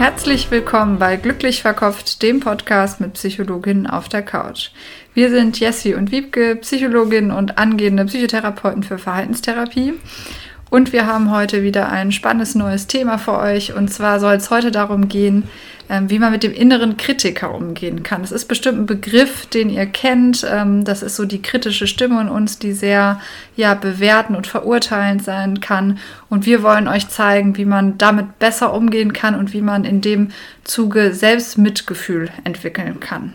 Herzlich willkommen bei Glücklich Verkopft, dem Podcast mit Psychologinnen auf der Couch. Wir sind Jessie und Wiebke, Psychologin und angehende Psychotherapeuten für Verhaltenstherapie. Und wir haben heute wieder ein spannendes neues Thema für euch. Und zwar soll es heute darum gehen, ähm, wie man mit dem inneren Kritiker umgehen kann. Das ist bestimmt ein Begriff, den ihr kennt. Ähm, das ist so die kritische Stimme in uns, die sehr ja, bewerten und verurteilend sein kann. Und wir wollen euch zeigen, wie man damit besser umgehen kann und wie man in dem Zuge selbst Mitgefühl entwickeln kann.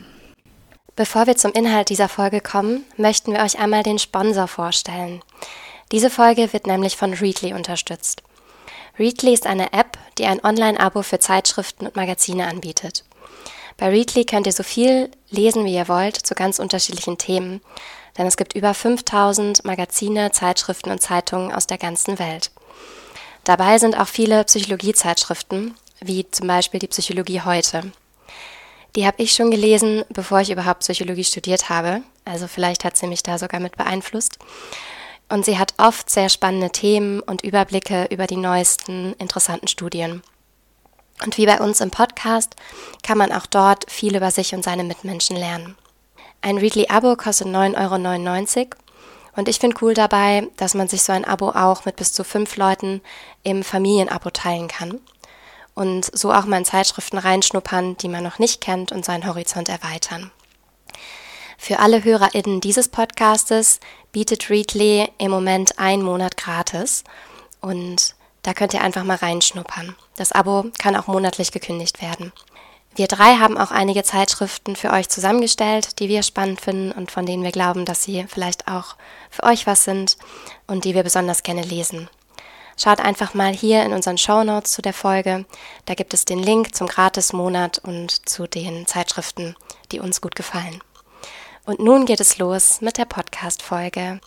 Bevor wir zum Inhalt dieser Folge kommen, möchten wir euch einmal den Sponsor vorstellen. Diese Folge wird nämlich von Readly unterstützt. Readly ist eine App, die ein Online-Abo für Zeitschriften und Magazine anbietet. Bei Readly könnt ihr so viel lesen, wie ihr wollt, zu ganz unterschiedlichen Themen, denn es gibt über 5000 Magazine, Zeitschriften und Zeitungen aus der ganzen Welt. Dabei sind auch viele Psychologiezeitschriften, wie zum Beispiel die Psychologie heute. Die habe ich schon gelesen, bevor ich überhaupt Psychologie studiert habe, also vielleicht hat sie mich da sogar mit beeinflusst. Und sie hat oft sehr spannende Themen und Überblicke über die neuesten interessanten Studien. Und wie bei uns im Podcast kann man auch dort viel über sich und seine Mitmenschen lernen. Ein Readly-Abo kostet 9,99 Euro und ich finde cool dabei, dass man sich so ein Abo auch mit bis zu fünf Leuten im Familienabo teilen kann und so auch mal in Zeitschriften reinschnuppern, die man noch nicht kennt und seinen Horizont erweitern. Für alle HörerInnen dieses Podcastes bietet Readly im Moment einen Monat gratis und da könnt ihr einfach mal reinschnuppern. Das Abo kann auch monatlich gekündigt werden. Wir drei haben auch einige Zeitschriften für euch zusammengestellt, die wir spannend finden und von denen wir glauben, dass sie vielleicht auch für euch was sind und die wir besonders gerne lesen. Schaut einfach mal hier in unseren Show Notes zu der Folge. Da gibt es den Link zum Gratis-Monat und zu den Zeitschriften, die uns gut gefallen. Und nun geht es los mit der Podcast-Folge.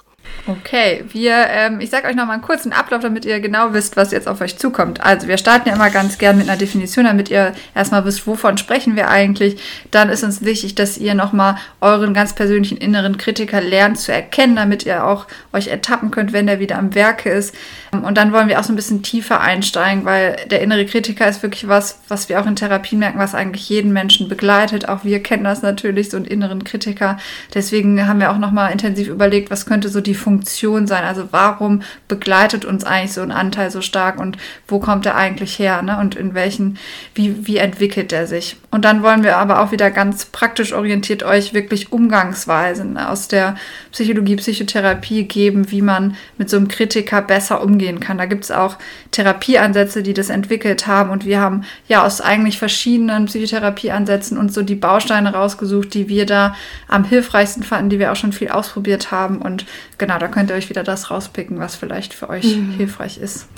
Okay, wir, ähm, ich sage euch noch mal einen kurzen Ablauf, damit ihr genau wisst, was jetzt auf euch zukommt. Also wir starten ja immer ganz gern mit einer Definition, damit ihr erstmal wisst, wovon sprechen wir eigentlich. Dann ist uns wichtig, dass ihr noch mal euren ganz persönlichen inneren Kritiker lernt zu erkennen, damit ihr auch euch ertappen könnt, wenn der wieder am Werke ist. Und dann wollen wir auch so ein bisschen tiefer einsteigen, weil der innere Kritiker ist wirklich was, was wir auch in Therapie merken, was eigentlich jeden Menschen begleitet. Auch wir kennen das natürlich, so einen inneren Kritiker. Deswegen haben wir auch noch mal intensiv überlegt, was könnte so die Funktion sein? Also warum begleitet uns eigentlich so ein Anteil so stark und wo kommt er eigentlich her? Ne? Und in welchen, wie, wie entwickelt er sich? Und dann wollen wir aber auch wieder ganz praktisch orientiert euch wirklich Umgangsweisen aus der Psychologie, Psychotherapie geben, wie man mit so einem Kritiker besser umgehen kann. Da gibt es auch Therapieansätze, die das entwickelt haben und wir haben ja aus eigentlich verschiedenen Psychotherapieansätzen uns so die Bausteine rausgesucht, die wir da am hilfreichsten fanden, die wir auch schon viel ausprobiert haben und genau, da könnt ihr euch wieder das rauspicken, was vielleicht für euch mhm. hilfreich ist.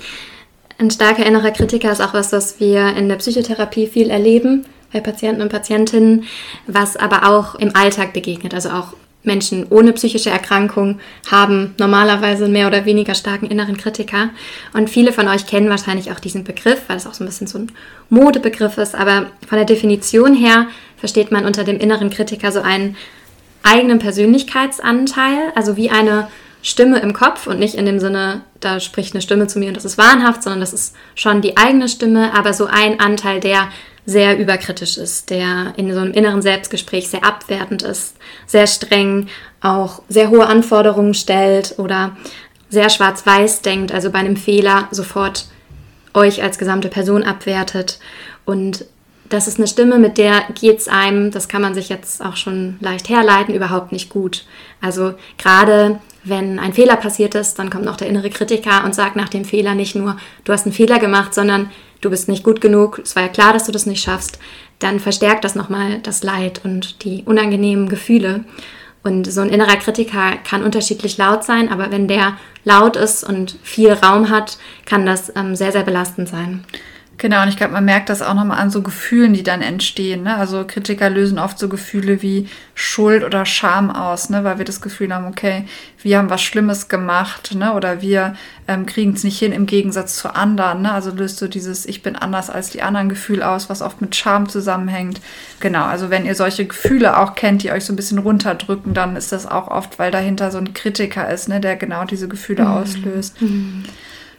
Ein starker innerer Kritiker ist auch was, was wir in der Psychotherapie viel erleben bei Patienten und Patientinnen, was aber auch im Alltag begegnet. Also auch Menschen ohne psychische Erkrankung haben normalerweise einen mehr oder weniger starken inneren Kritiker. Und viele von euch kennen wahrscheinlich auch diesen Begriff, weil es auch so ein bisschen so ein Modebegriff ist. Aber von der Definition her versteht man unter dem inneren Kritiker so einen eigenen Persönlichkeitsanteil, also wie eine Stimme im Kopf und nicht in dem Sinne, da spricht eine Stimme zu mir und das ist wahnhaft, sondern das ist schon die eigene Stimme, aber so ein Anteil, der sehr überkritisch ist, der in so einem inneren Selbstgespräch sehr abwertend ist, sehr streng, auch sehr hohe Anforderungen stellt oder sehr schwarz-weiß denkt, also bei einem Fehler sofort euch als gesamte Person abwertet. Und das ist eine Stimme, mit der geht es einem, das kann man sich jetzt auch schon leicht herleiten, überhaupt nicht gut. Also gerade wenn ein Fehler passiert ist, dann kommt noch der innere Kritiker und sagt nach dem Fehler nicht nur, du hast einen Fehler gemacht, sondern du bist nicht gut genug, es war ja klar, dass du das nicht schaffst, dann verstärkt das nochmal das Leid und die unangenehmen Gefühle. Und so ein innerer Kritiker kann unterschiedlich laut sein, aber wenn der laut ist und viel Raum hat, kann das ähm, sehr, sehr belastend sein. Genau, und ich glaube, man merkt das auch nochmal an so Gefühlen, die dann entstehen. Ne? Also Kritiker lösen oft so Gefühle wie Schuld oder Scham aus, ne? weil wir das Gefühl haben, okay, wir haben was Schlimmes gemacht ne? oder wir ähm, kriegen es nicht hin im Gegensatz zu anderen. Ne? Also löst so dieses Ich bin anders als die anderen Gefühl aus, was oft mit Scham zusammenhängt. Genau, also wenn ihr solche Gefühle auch kennt, die euch so ein bisschen runterdrücken, dann ist das auch oft, weil dahinter so ein Kritiker ist, ne? der genau diese Gefühle mhm. auslöst. Mhm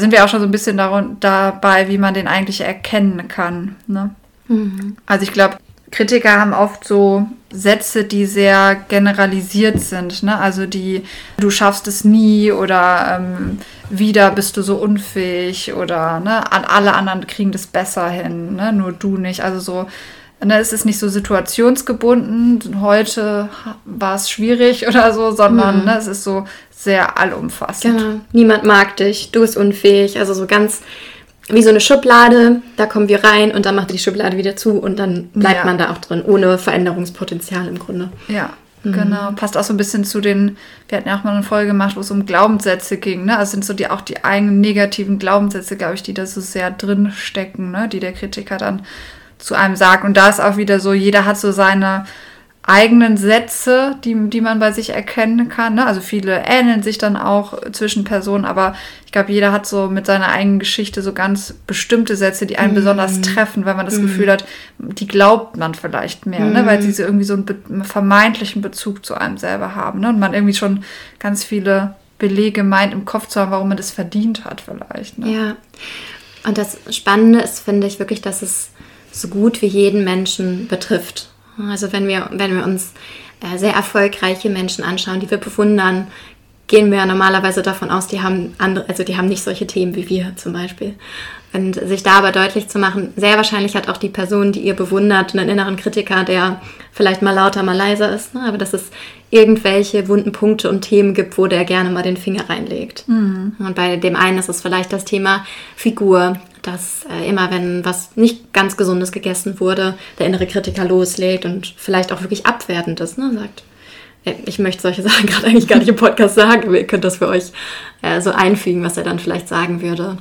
sind wir auch schon so ein bisschen dabei, wie man den eigentlich erkennen kann. Ne? Mhm. Also ich glaube, Kritiker haben oft so Sätze, die sehr generalisiert sind. Ne? Also die, du schaffst es nie oder ähm, wieder bist du so unfähig oder ne, alle anderen kriegen das besser hin, ne? nur du nicht. Also so Ne, es ist nicht so situationsgebunden, heute war es schwierig oder so, sondern mhm. ne, es ist so sehr allumfassend. Genau. Niemand mag dich, du bist unfähig. Also so ganz wie so eine Schublade, da kommen wir rein und dann macht die Schublade wieder zu und dann bleibt ja. man da auch drin, ohne Veränderungspotenzial im Grunde. Ja, mhm. genau. Passt auch so ein bisschen zu den, wir hatten ja auch mal eine Folge gemacht, wo es um Glaubenssätze ging, ne? Also sind so die auch die eigenen negativen Glaubenssätze, glaube ich, die da so sehr drin stecken, ne? Die der Kritiker dann zu einem sagt. Und da ist auch wieder so, jeder hat so seine eigenen Sätze, die, die man bei sich erkennen kann. Ne? Also viele ähneln sich dann auch zwischen Personen, aber ich glaube, jeder hat so mit seiner eigenen Geschichte so ganz bestimmte Sätze, die einen mm. besonders treffen, weil man das mm. Gefühl hat, die glaubt man vielleicht mehr, mm. ne? weil sie so irgendwie so einen, be vermeintlichen Bezug zu einem selber haben. Ne? Und man irgendwie schon ganz viele Belege meint, im Kopf zu haben, warum man das verdient hat vielleicht. Ne? Ja. Und das Spannende ist, finde ich, wirklich, dass es so gut wie jeden Menschen betrifft. Also wenn wir, wenn wir uns äh, sehr erfolgreiche Menschen anschauen, die wir bewundern, gehen wir ja normalerweise davon aus, die haben andere, also die haben nicht solche Themen wie wir zum Beispiel. Und sich da aber deutlich zu machen, sehr wahrscheinlich hat auch die Person, die ihr bewundert, einen inneren Kritiker, der vielleicht mal lauter, mal leiser ist, ne? aber dass es irgendwelche wunden Punkte und Themen gibt, wo der gerne mal den Finger reinlegt. Mhm. Und bei dem einen ist es vielleicht das Thema Figur, dass äh, immer wenn was nicht ganz Gesundes gegessen wurde, der innere Kritiker loslegt und vielleicht auch wirklich abwertend ist, ne? sagt, ich möchte solche Sachen gerade eigentlich gar nicht im Podcast sagen, aber ihr könnt das für euch äh, so einfügen, was er dann vielleicht sagen würde.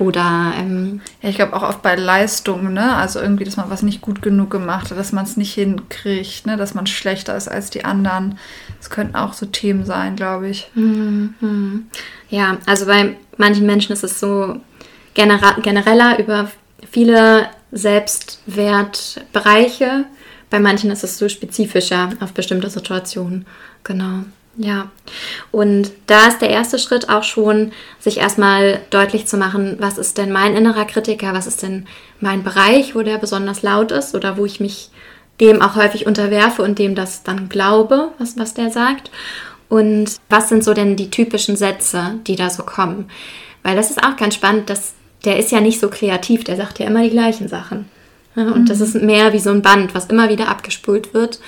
Oder ähm, ja, ich glaube auch oft bei Leistungen, ne? Also irgendwie, dass man was nicht gut genug gemacht hat, dass man es nicht hinkriegt, ne? dass man schlechter ist als die anderen. Das könnten auch so Themen sein, glaube ich. Mhm. Ja, also bei manchen Menschen ist es so, genereller über viele Selbstwertbereiche. Bei manchen ist es so spezifischer auf bestimmte Situationen. Genau. Ja, und da ist der erste Schritt auch schon, sich erstmal deutlich zu machen, was ist denn mein innerer Kritiker, was ist denn mein Bereich, wo der besonders laut ist oder wo ich mich dem auch häufig unterwerfe und dem das dann glaube, was, was der sagt. Und was sind so denn die typischen Sätze, die da so kommen? Weil das ist auch ganz spannend, dass der ist ja nicht so kreativ, der sagt ja immer die gleichen Sachen. Und mhm. das ist mehr wie so ein Band, was immer wieder abgespult wird.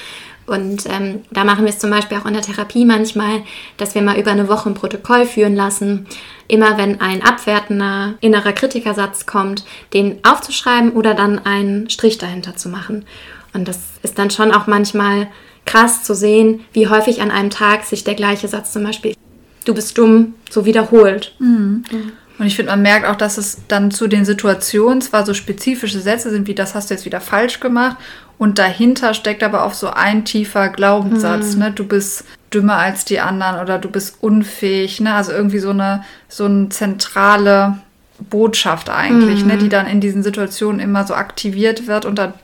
Und ähm, da machen wir es zum Beispiel auch in der Therapie manchmal, dass wir mal über eine Woche ein Protokoll führen lassen. Immer wenn ein abwertender innerer Kritikersatz kommt, den aufzuschreiben oder dann einen Strich dahinter zu machen. Und das ist dann schon auch manchmal krass zu sehen, wie häufig an einem Tag sich der gleiche Satz zum Beispiel, du bist dumm, so wiederholt. Mhm. Mhm. Und ich finde, man merkt auch, dass es dann zu den Situationen zwar so spezifische Sätze sind, wie das hast du jetzt wieder falsch gemacht. Und dahinter steckt aber auch so ein tiefer Glaubenssatz, mhm. ne? Du bist dümmer als die anderen oder du bist unfähig, ne? Also irgendwie so eine, so eine zentrale Botschaft eigentlich, mhm. ne? Die dann in diesen Situationen immer so aktiviert wird und da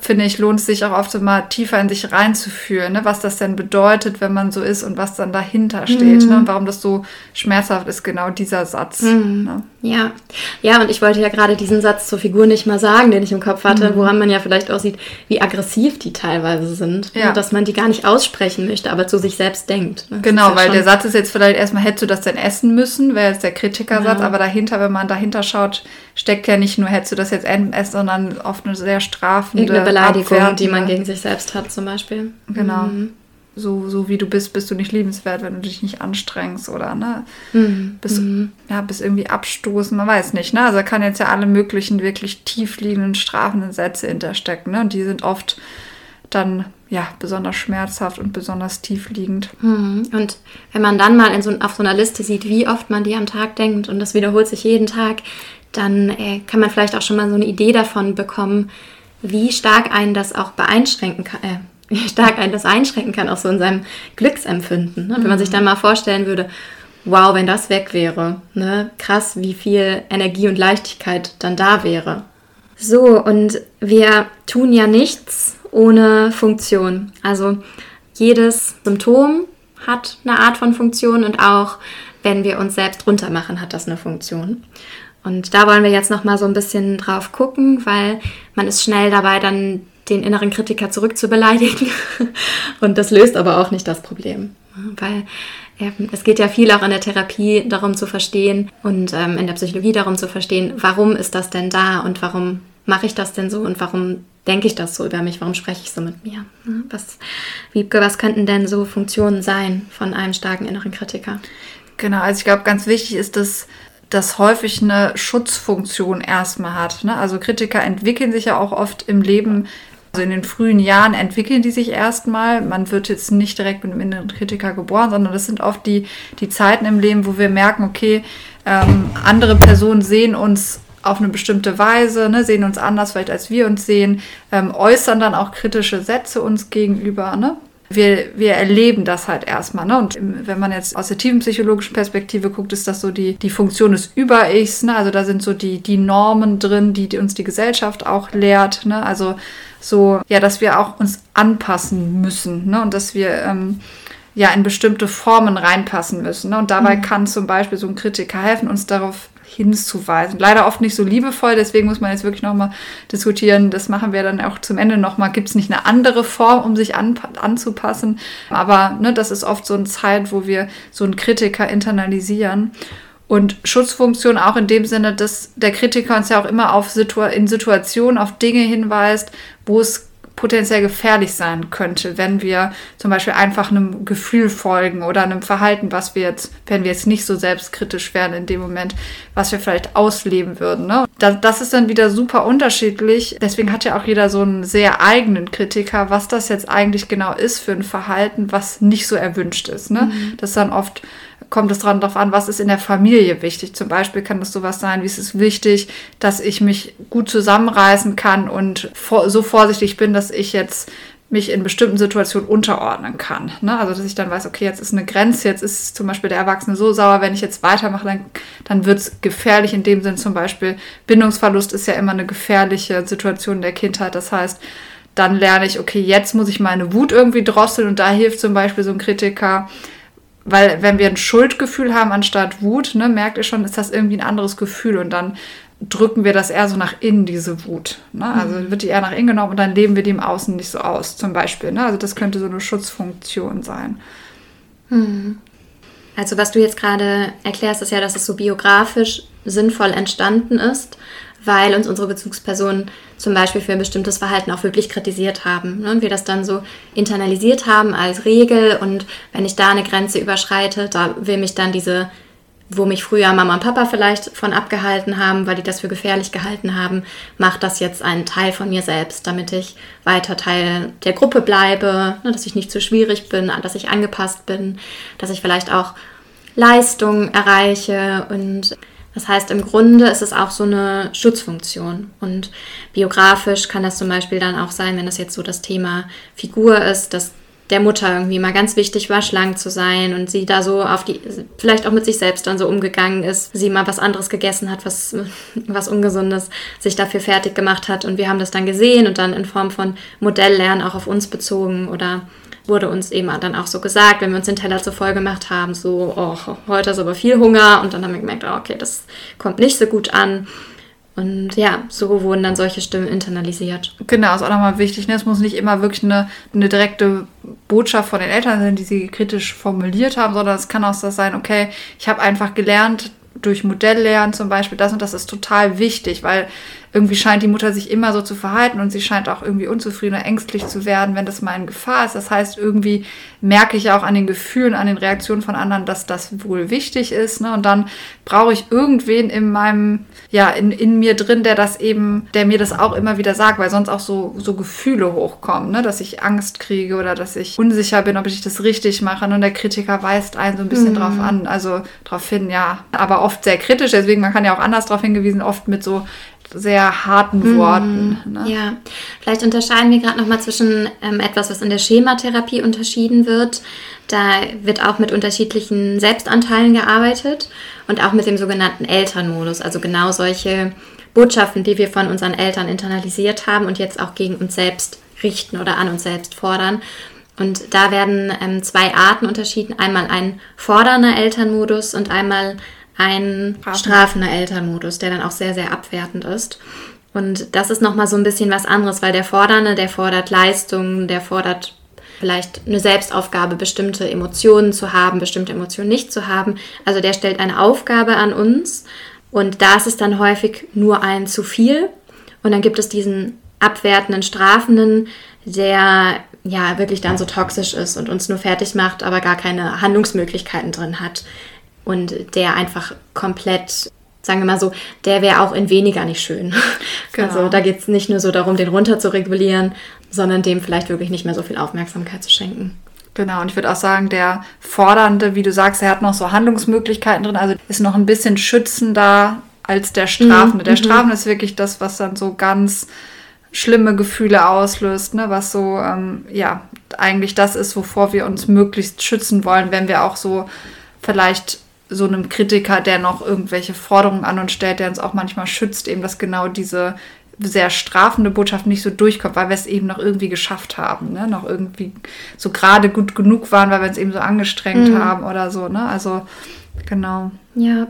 finde ich, lohnt es sich auch oft mal tiefer in sich reinzuführen, ne? was das denn bedeutet, wenn man so ist und was dann dahinter steht mhm. ne? und warum das so schmerzhaft ist, genau dieser Satz. Mhm. Ne? Ja, ja, und ich wollte ja gerade diesen Satz zur Figur nicht mal sagen, den ich im Kopf hatte, mhm. woran man ja vielleicht auch sieht, wie aggressiv die teilweise sind, ja. dass man die gar nicht aussprechen möchte, aber zu sich selbst denkt. Ne? Genau, ja weil der Satz ist jetzt vielleicht erstmal, hättest du das denn essen müssen, wäre jetzt der Kritikersatz, ja. aber dahinter, wenn man dahinter schaut, steckt ja nicht nur, hättest du das jetzt essen, sondern oft eine sehr strafende Irgendeine Beleidigung, die man gegen sich selbst hat zum Beispiel. Genau. Mhm. So, so wie du bist, bist du nicht liebenswert, wenn du dich nicht anstrengst oder ne, mhm. bist, mhm. ja, bist irgendwie abstoßen, man weiß nicht. Ne? Also da kann jetzt ja alle möglichen wirklich tiefliegenden, strafenden Sätze hinterstecken. Ne? Und die sind oft dann ja besonders schmerzhaft und besonders tiefliegend. Mhm. Und wenn man dann mal in so, auf so einer Liste sieht, wie oft man die am Tag denkt und das wiederholt sich jeden Tag, dann äh, kann man vielleicht auch schon mal so eine Idee davon bekommen, wie stark einen das auch beeinschränken kann, äh, stark einen das einschränken kann, auch so in seinem Glücksempfinden. Ne? Wenn man sich dann mal vorstellen würde, wow, wenn das weg wäre, ne? krass, wie viel Energie und Leichtigkeit dann da wäre. So, und wir tun ja nichts ohne Funktion. Also jedes Symptom hat eine Art von Funktion und auch wenn wir uns selbst runtermachen, hat das eine Funktion. Und da wollen wir jetzt noch mal so ein bisschen drauf gucken, weil man ist schnell dabei, dann den inneren Kritiker zurückzubeleidigen. Und das löst aber auch nicht das Problem. Weil es geht ja viel auch in der Therapie darum zu verstehen und ähm, in der Psychologie darum zu verstehen, warum ist das denn da und warum mache ich das denn so und warum denke ich das so über mich, warum spreche ich so mit mir? Was, Wiebke, was könnten denn so Funktionen sein von einem starken inneren Kritiker? Genau, also ich glaube, ganz wichtig ist, dass das häufig eine Schutzfunktion erstmal hat. Ne? Also Kritiker entwickeln sich ja auch oft im Leben also in den frühen Jahren entwickeln die sich erstmal. Man wird jetzt nicht direkt mit einem inneren Kritiker geboren, sondern das sind oft die, die Zeiten im Leben, wo wir merken, okay, ähm, andere Personen sehen uns auf eine bestimmte Weise, ne, sehen uns anders vielleicht als wir uns sehen, ähm, äußern dann auch kritische Sätze uns gegenüber. Ne? Wir, wir erleben das halt erstmal. Ne? Und wenn man jetzt aus der tiefen psychologischen Perspektive guckt, ist das so die, die Funktion des Über-Ichs. Ne? Also da sind so die, die Normen drin, die, die uns die Gesellschaft auch lehrt. Ne? Also so, ja, dass wir auch uns anpassen müssen ne? und dass wir ähm, ja in bestimmte Formen reinpassen müssen. Ne? Und dabei mhm. kann zum Beispiel so ein Kritiker helfen, uns darauf hinzuweisen. Leider oft nicht so liebevoll, deswegen muss man jetzt wirklich nochmal diskutieren. Das machen wir dann auch zum Ende nochmal. Gibt es nicht eine andere Form, um sich an, anzupassen? Aber ne, das ist oft so eine Zeit, wo wir so einen Kritiker internalisieren. Und Schutzfunktion auch in dem Sinne, dass der Kritiker uns ja auch immer auf Situa in Situationen, auf Dinge hinweist, wo es potenziell gefährlich sein könnte, wenn wir zum Beispiel einfach einem Gefühl folgen oder einem Verhalten, was wir jetzt, wenn wir jetzt nicht so selbstkritisch wären in dem Moment, was wir vielleicht ausleben würden. Ne? Das, das ist dann wieder super unterschiedlich. Deswegen hat ja auch jeder so einen sehr eigenen Kritiker, was das jetzt eigentlich genau ist für ein Verhalten, was nicht so erwünscht ist. Ne? Mhm. Das ist dann oft kommt es darauf an, was ist in der Familie wichtig. Zum Beispiel kann das sowas sein, wie es ist wichtig, dass ich mich gut zusammenreißen kann und vor, so vorsichtig bin, dass ich jetzt mich in bestimmten Situationen unterordnen kann. Ne? Also dass ich dann weiß, okay, jetzt ist eine Grenze, jetzt ist zum Beispiel der Erwachsene so sauer, wenn ich jetzt weitermache, dann, dann wird es gefährlich. In dem Sinn zum Beispiel, Bindungsverlust ist ja immer eine gefährliche Situation der Kindheit. Das heißt, dann lerne ich, okay, jetzt muss ich meine Wut irgendwie drosseln und da hilft zum Beispiel so ein Kritiker, weil wenn wir ein Schuldgefühl haben anstatt Wut, ne, merkt ihr schon, ist das irgendwie ein anderes Gefühl und dann drücken wir das eher so nach innen, diese Wut. Ne? Also mhm. wird die eher nach innen genommen und dann leben wir die im Außen nicht so aus, zum Beispiel. Ne? Also das könnte so eine Schutzfunktion sein. Mhm. Also was du jetzt gerade erklärst, ist ja, dass es so biografisch sinnvoll entstanden ist weil uns unsere Bezugspersonen zum Beispiel für ein bestimmtes Verhalten auch wirklich kritisiert haben. Ne? Und wir das dann so internalisiert haben als Regel. Und wenn ich da eine Grenze überschreite, da will mich dann diese, wo mich früher Mama und Papa vielleicht von abgehalten haben, weil die das für gefährlich gehalten haben, macht das jetzt einen Teil von mir selbst, damit ich weiter Teil der Gruppe bleibe, ne? dass ich nicht zu schwierig bin, dass ich angepasst bin, dass ich vielleicht auch Leistung erreiche und das heißt, im Grunde ist es auch so eine Schutzfunktion. Und biografisch kann das zum Beispiel dann auch sein, wenn das jetzt so das Thema Figur ist, dass der Mutter irgendwie mal ganz wichtig war, schlank zu sein und sie da so auf die, vielleicht auch mit sich selbst dann so umgegangen ist, sie mal was anderes gegessen hat, was, was Ungesundes, sich dafür fertig gemacht hat und wir haben das dann gesehen und dann in Form von Modelllernen auch auf uns bezogen oder wurde uns eben dann auch so gesagt, wenn wir uns den Teller zu voll gemacht haben, so, oh, heute ist aber viel Hunger und dann haben wir gemerkt, oh, okay, das kommt nicht so gut an. Und ja, so wurden dann solche Stimmen internalisiert. Genau, ist auch nochmal wichtig. Ne? Es muss nicht immer wirklich eine, eine direkte Botschaft von den Eltern sein, die sie kritisch formuliert haben, sondern es kann auch so sein, okay, ich habe einfach gelernt, durch Modelllernen zum Beispiel, das und das ist total wichtig, weil irgendwie scheint die Mutter sich immer so zu verhalten und sie scheint auch irgendwie unzufrieden oder ängstlich zu werden, wenn das mal in Gefahr ist. Das heißt, irgendwie merke ich auch an den Gefühlen, an den Reaktionen von anderen, dass das wohl wichtig ist. Ne? Und dann brauche ich irgendwen in meinem, ja, in, in mir drin, der das eben, der mir das auch immer wieder sagt, weil sonst auch so, so Gefühle hochkommen, ne? dass ich Angst kriege oder dass ich unsicher bin, ob ich das richtig mache. Und der Kritiker weist einen so ein bisschen mhm. drauf an, also darauf hin, ja, aber oft sehr kritisch, deswegen man kann ja auch anders darauf hingewiesen, oft mit so sehr harten mhm. Worten. Ne? Ja, vielleicht unterscheiden wir gerade nochmal zwischen ähm, etwas, was in der Schematherapie unterschieden wird. Da wird auch mit unterschiedlichen Selbstanteilen gearbeitet und auch mit dem sogenannten Elternmodus, also genau solche Botschaften, die wir von unseren Eltern internalisiert haben und jetzt auch gegen uns selbst richten oder an uns selbst fordern. Und da werden ähm, zwei Arten unterschieden. Einmal ein fordernder Elternmodus und einmal ein strafender Elternmodus, der dann auch sehr, sehr abwertend ist. Und das ist nochmal so ein bisschen was anderes, weil der Fordernde, der fordert Leistung, der fordert vielleicht eine Selbstaufgabe, bestimmte Emotionen zu haben, bestimmte Emotionen nicht zu haben. Also der stellt eine Aufgabe an uns und da ist es dann häufig nur ein zu viel. Und dann gibt es diesen abwertenden, strafenden, der ja wirklich dann so toxisch ist und uns nur fertig macht, aber gar keine Handlungsmöglichkeiten drin hat und der einfach komplett, sagen wir mal so, der wäre auch in weniger nicht schön. Genau. Also da geht es nicht nur so darum, den runter zu regulieren, sondern dem vielleicht wirklich nicht mehr so viel Aufmerksamkeit zu schenken. Genau, und ich würde auch sagen, der Fordernde, wie du sagst, er hat noch so Handlungsmöglichkeiten drin, also ist noch ein bisschen schützender als der Strafende. Mhm. Der mhm. Strafende ist wirklich das, was dann so ganz schlimme Gefühle auslöst, ne? was so, ähm, ja, eigentlich das ist, wovor wir uns möglichst schützen wollen, wenn wir auch so vielleicht so einem Kritiker, der noch irgendwelche Forderungen an uns stellt, der uns auch manchmal schützt, eben dass genau diese sehr strafende Botschaft nicht so durchkommt, weil wir es eben noch irgendwie geschafft haben, ne? noch irgendwie so gerade gut genug waren, weil wir uns eben so angestrengt mhm. haben oder so. Ne? Also genau. Ja,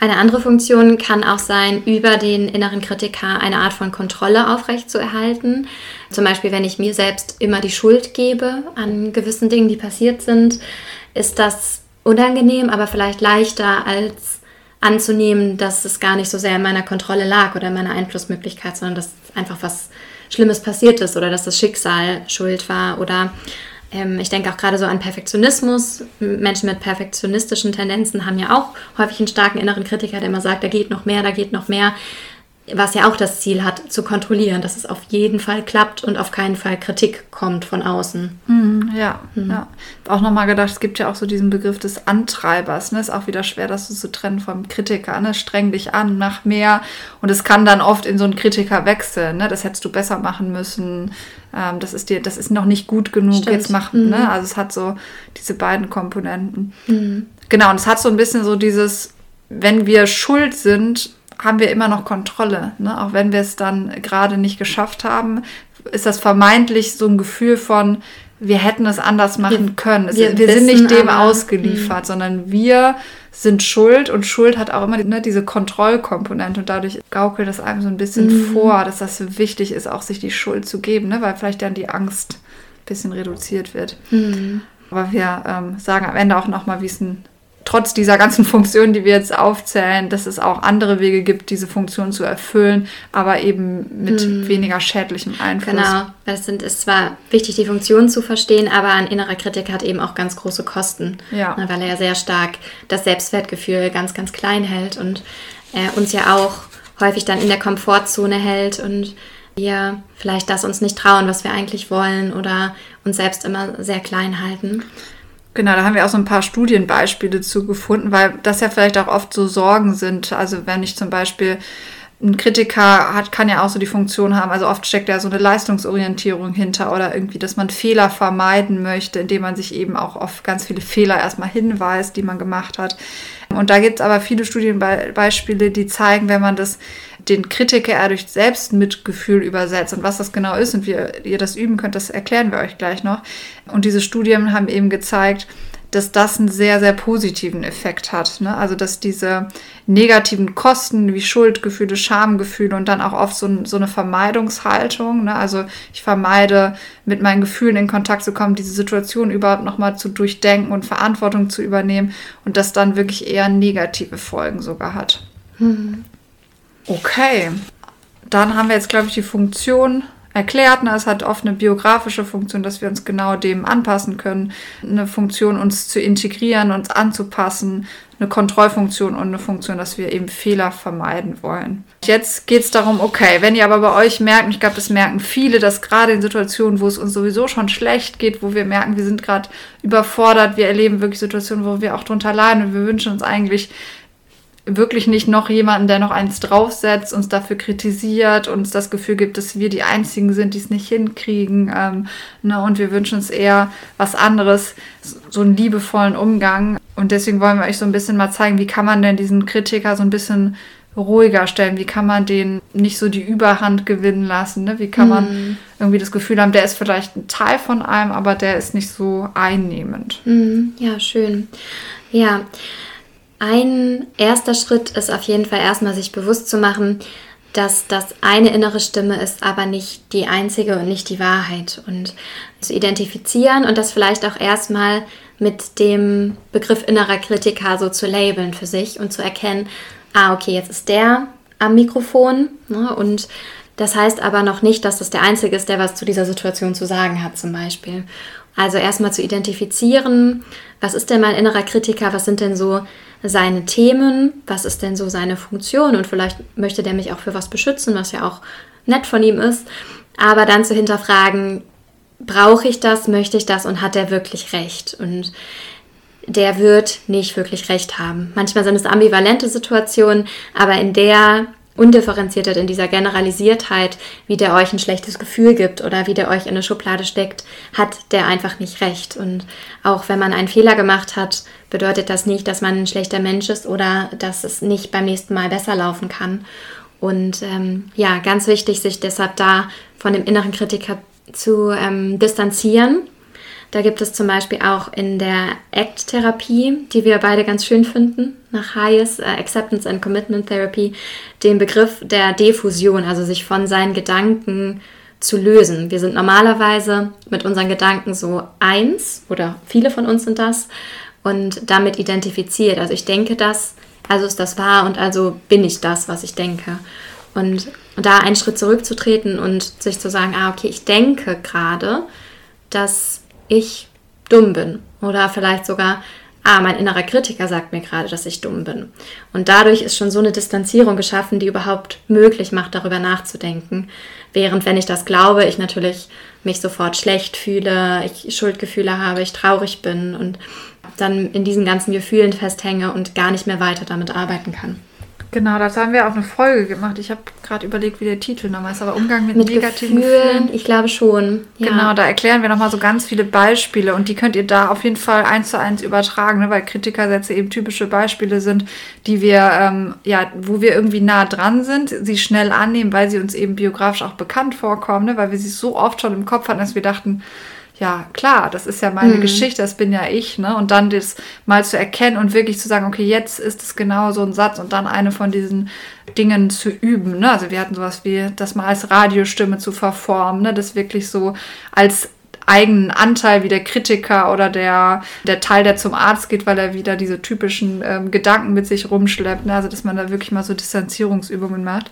eine andere Funktion kann auch sein, über den inneren Kritiker eine Art von Kontrolle aufrechtzuerhalten. Zum Beispiel, wenn ich mir selbst immer die Schuld gebe an gewissen Dingen, die passiert sind, ist das unangenehm, aber vielleicht leichter als anzunehmen, dass es gar nicht so sehr in meiner Kontrolle lag oder in meiner Einflussmöglichkeit, sondern dass einfach was Schlimmes passiert ist oder dass das Schicksal schuld war oder ähm, ich denke auch gerade so an Perfektionismus. Menschen mit perfektionistischen Tendenzen haben ja auch häufig einen starken inneren Kritiker, der immer sagt, da geht noch mehr, da geht noch mehr was ja auch das Ziel hat, zu kontrollieren, dass es auf jeden Fall klappt und auf keinen Fall Kritik kommt von außen. Mhm, ja, mhm. ja. Auch nochmal gedacht, es gibt ja auch so diesen Begriff des Antreibers. Ne? Ist auch wieder schwer, das so zu trennen vom Kritiker. Ne? Streng dich an, mach mehr. Und es kann dann oft in so einen Kritiker wechseln. Ne? Das hättest du besser machen müssen. Ähm, das ist dir, das ist noch nicht gut genug. Stimmt. Jetzt mach. Mhm. Ne? Also es hat so diese beiden Komponenten. Mhm. Genau, und es hat so ein bisschen so dieses, wenn wir schuld sind, haben wir immer noch Kontrolle. Ne? Auch wenn wir es dann gerade nicht geschafft haben, ist das vermeintlich so ein Gefühl von, wir hätten es anders machen können. Es, wir, wir sind nicht dem aber, ausgeliefert, mh. sondern wir sind schuld und Schuld hat auch immer ne, diese Kontrollkomponente und dadurch gaukelt es einem so ein bisschen mhm. vor, dass das wichtig ist, auch sich die Schuld zu geben, ne? weil vielleicht dann die Angst ein bisschen reduziert wird. Mhm. Aber wir ähm, sagen am Ende auch nochmal, wie es ein trotz dieser ganzen Funktionen, die wir jetzt aufzählen, dass es auch andere Wege gibt, diese Funktion zu erfüllen, aber eben mit hm. weniger schädlichem Einfluss. Genau, es sind, ist zwar wichtig, die Funktion zu verstehen, aber ein innerer Kritiker hat eben auch ganz große Kosten, ja. Ne, weil er ja sehr stark das Selbstwertgefühl ganz, ganz klein hält und er uns ja auch häufig dann in der Komfortzone hält und wir vielleicht das uns nicht trauen, was wir eigentlich wollen oder uns selbst immer sehr klein halten. Genau, da haben wir auch so ein paar Studienbeispiele zu gefunden, weil das ja vielleicht auch oft so Sorgen sind. Also wenn ich zum Beispiel ein Kritiker hat, kann ja auch so die Funktion haben, also oft steckt ja so eine Leistungsorientierung hinter oder irgendwie, dass man Fehler vermeiden möchte, indem man sich eben auch auf ganz viele Fehler erstmal hinweist, die man gemacht hat. Und da gibt es aber viele Studienbeispiele, die zeigen, wenn man das den Kritiker eher durch Selbstmitgefühl übersetzt. Und was das genau ist und wie ihr das üben könnt, das erklären wir euch gleich noch. Und diese Studien haben eben gezeigt, dass das einen sehr, sehr positiven Effekt hat. Ne? Also, dass diese negativen Kosten wie Schuldgefühle, Schamgefühle und dann auch oft so, so eine Vermeidungshaltung, ne? also ich vermeide, mit meinen Gefühlen in Kontakt zu kommen, diese Situation überhaupt nochmal zu durchdenken und Verantwortung zu übernehmen und das dann wirklich eher negative Folgen sogar hat. Mhm. Okay. dann haben wir jetzt, glaube ich, die Funktion erklärt. Ne? Es hat oft eine biografische Funktion, dass wir uns genau dem anpassen können. Eine Funktion, uns zu integrieren, uns anzupassen. Eine Kontrollfunktion und eine Funktion, dass wir eben Fehler vermeiden wollen. Jetzt geht es darum, okay, wenn ihr aber bei euch merkt, ich glaube, das merken viele, dass gerade in Situationen, wo es uns sowieso schon schlecht geht, wo wir merken, wir sind gerade überfordert, wir erleben wirklich Situationen, wo wir auch drunter leiden und wir wünschen uns eigentlich wirklich nicht noch jemanden, der noch eins draufsetzt, uns dafür kritisiert, uns das Gefühl gibt, dass wir die Einzigen sind, die es nicht hinkriegen. Ähm, ne, und wir wünschen uns eher was anderes, so einen liebevollen Umgang. Und deswegen wollen wir euch so ein bisschen mal zeigen, wie kann man denn diesen Kritiker so ein bisschen ruhiger stellen? Wie kann man den nicht so die Überhand gewinnen lassen? Ne? Wie kann man mm. irgendwie das Gefühl haben, der ist vielleicht ein Teil von einem, aber der ist nicht so einnehmend? Mm, ja, schön. Ja. Ein erster Schritt ist auf jeden Fall erstmal sich bewusst zu machen, dass das eine innere Stimme ist, aber nicht die einzige und nicht die Wahrheit. Und zu identifizieren und das vielleicht auch erstmal mit dem Begriff innerer Kritiker so zu labeln für sich und zu erkennen, ah, okay, jetzt ist der am Mikrofon ne, und das heißt aber noch nicht, dass das der Einzige ist, der was zu dieser Situation zu sagen hat, zum Beispiel. Also erstmal zu identifizieren, was ist denn mein innerer Kritiker, was sind denn so seine Themen, was ist denn so seine Funktion und vielleicht möchte der mich auch für was beschützen, was ja auch nett von ihm ist, aber dann zu hinterfragen, brauche ich das, möchte ich das und hat der wirklich recht? Und der wird nicht wirklich recht haben. Manchmal sind es ambivalente Situationen, aber in der Undifferenziertheit, in dieser Generalisiertheit, wie der euch ein schlechtes Gefühl gibt oder wie der euch in eine Schublade steckt, hat der einfach nicht recht. Und auch wenn man einen Fehler gemacht hat, bedeutet das nicht, dass man ein schlechter Mensch ist oder dass es nicht beim nächsten Mal besser laufen kann. Und ähm, ja, ganz wichtig, sich deshalb da von dem inneren Kritiker zu ähm, distanzieren da gibt es zum Beispiel auch in der ACT-Therapie, die wir beide ganz schön finden, nach Hayes, äh, Acceptance and Commitment Therapy, den Begriff der Diffusion, also sich von seinen Gedanken zu lösen. Wir sind normalerweise mit unseren Gedanken so eins oder viele von uns sind das und damit identifiziert. Also ich denke das, also ist das wahr und also bin ich das, was ich denke. Und da einen Schritt zurückzutreten und sich zu sagen, ah, okay, ich denke gerade, dass ich dumm bin. Oder vielleicht sogar, ah, mein innerer Kritiker sagt mir gerade, dass ich dumm bin. Und dadurch ist schon so eine Distanzierung geschaffen, die überhaupt möglich macht, darüber nachzudenken. Während, wenn ich das glaube, ich natürlich mich sofort schlecht fühle, ich Schuldgefühle habe, ich traurig bin und dann in diesen ganzen Gefühlen festhänge und gar nicht mehr weiter damit arbeiten kann. Genau, dazu haben wir auch eine Folge gemacht. Ich habe gerade überlegt, wie der Titel nochmal ist, aber Umgang mit, mit negativen Gefühlen, Gefühlen. Ich glaube schon. Ja. Genau, da erklären wir nochmal so ganz viele Beispiele und die könnt ihr da auf jeden Fall eins zu eins übertragen, ne, weil Kritikersätze eben typische Beispiele sind, die wir, ähm, ja, wo wir irgendwie nah dran sind, sie schnell annehmen, weil sie uns eben biografisch auch bekannt vorkommen, ne, weil wir sie so oft schon im Kopf hatten, dass wir dachten, ja, klar, das ist ja meine mhm. Geschichte, das bin ja ich, ne? Und dann das mal zu erkennen und wirklich zu sagen, okay, jetzt ist es genau so ein Satz und dann eine von diesen Dingen zu üben, ne? Also wir hatten sowas wie das mal als Radiostimme zu verformen, ne? Das wirklich so als eigenen Anteil wie der Kritiker oder der, der Teil, der zum Arzt geht, weil er wieder diese typischen ähm, Gedanken mit sich rumschleppt. Ne? Also, dass man da wirklich mal so Distanzierungsübungen macht.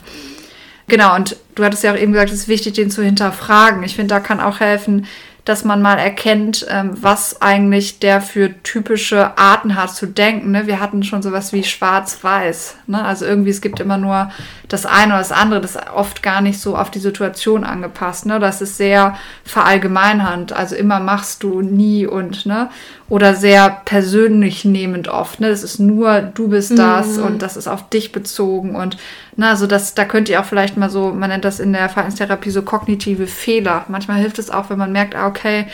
Genau, und du hattest ja auch eben gesagt, es ist wichtig, den zu hinterfragen. Ich finde, da kann auch helfen, dass man mal erkennt, ähm, was eigentlich der für typische Arten hat zu denken. Ne? Wir hatten schon sowas wie Schwarz-Weiß. Ne? Also irgendwie, es gibt immer nur das eine oder das andere, das ist oft gar nicht so auf die Situation angepasst. Ne? Das ist sehr verallgemeinhand. Also immer machst du nie und, ne? Oder sehr persönlich nehmend oft. Ne? Das ist nur, du bist das mhm. und das ist auf dich bezogen und na, also das, da könnt ihr auch vielleicht mal so, man nennt das in der Verhaltenstherapie so kognitive Fehler. Manchmal hilft es auch, wenn man merkt, ah, okay,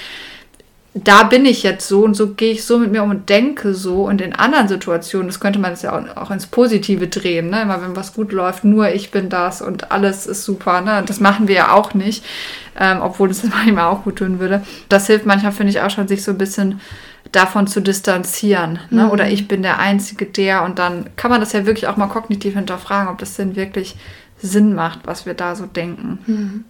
da bin ich jetzt so und so gehe ich so mit mir um und denke so. Und in anderen Situationen, das könnte man jetzt ja auch, auch, ins Positive drehen, ne? Immer wenn was gut läuft, nur ich bin das und alles ist super, ne? Das machen wir ja auch nicht, ähm, obwohl es manchmal auch gut tun würde. Das hilft manchmal, finde ich, auch schon, sich so ein bisschen davon zu distanzieren. Ne? Mhm. Oder ich bin der Einzige, der. Und dann kann man das ja wirklich auch mal kognitiv hinterfragen, ob das denn wirklich Sinn macht, was wir da so denken. Mhm.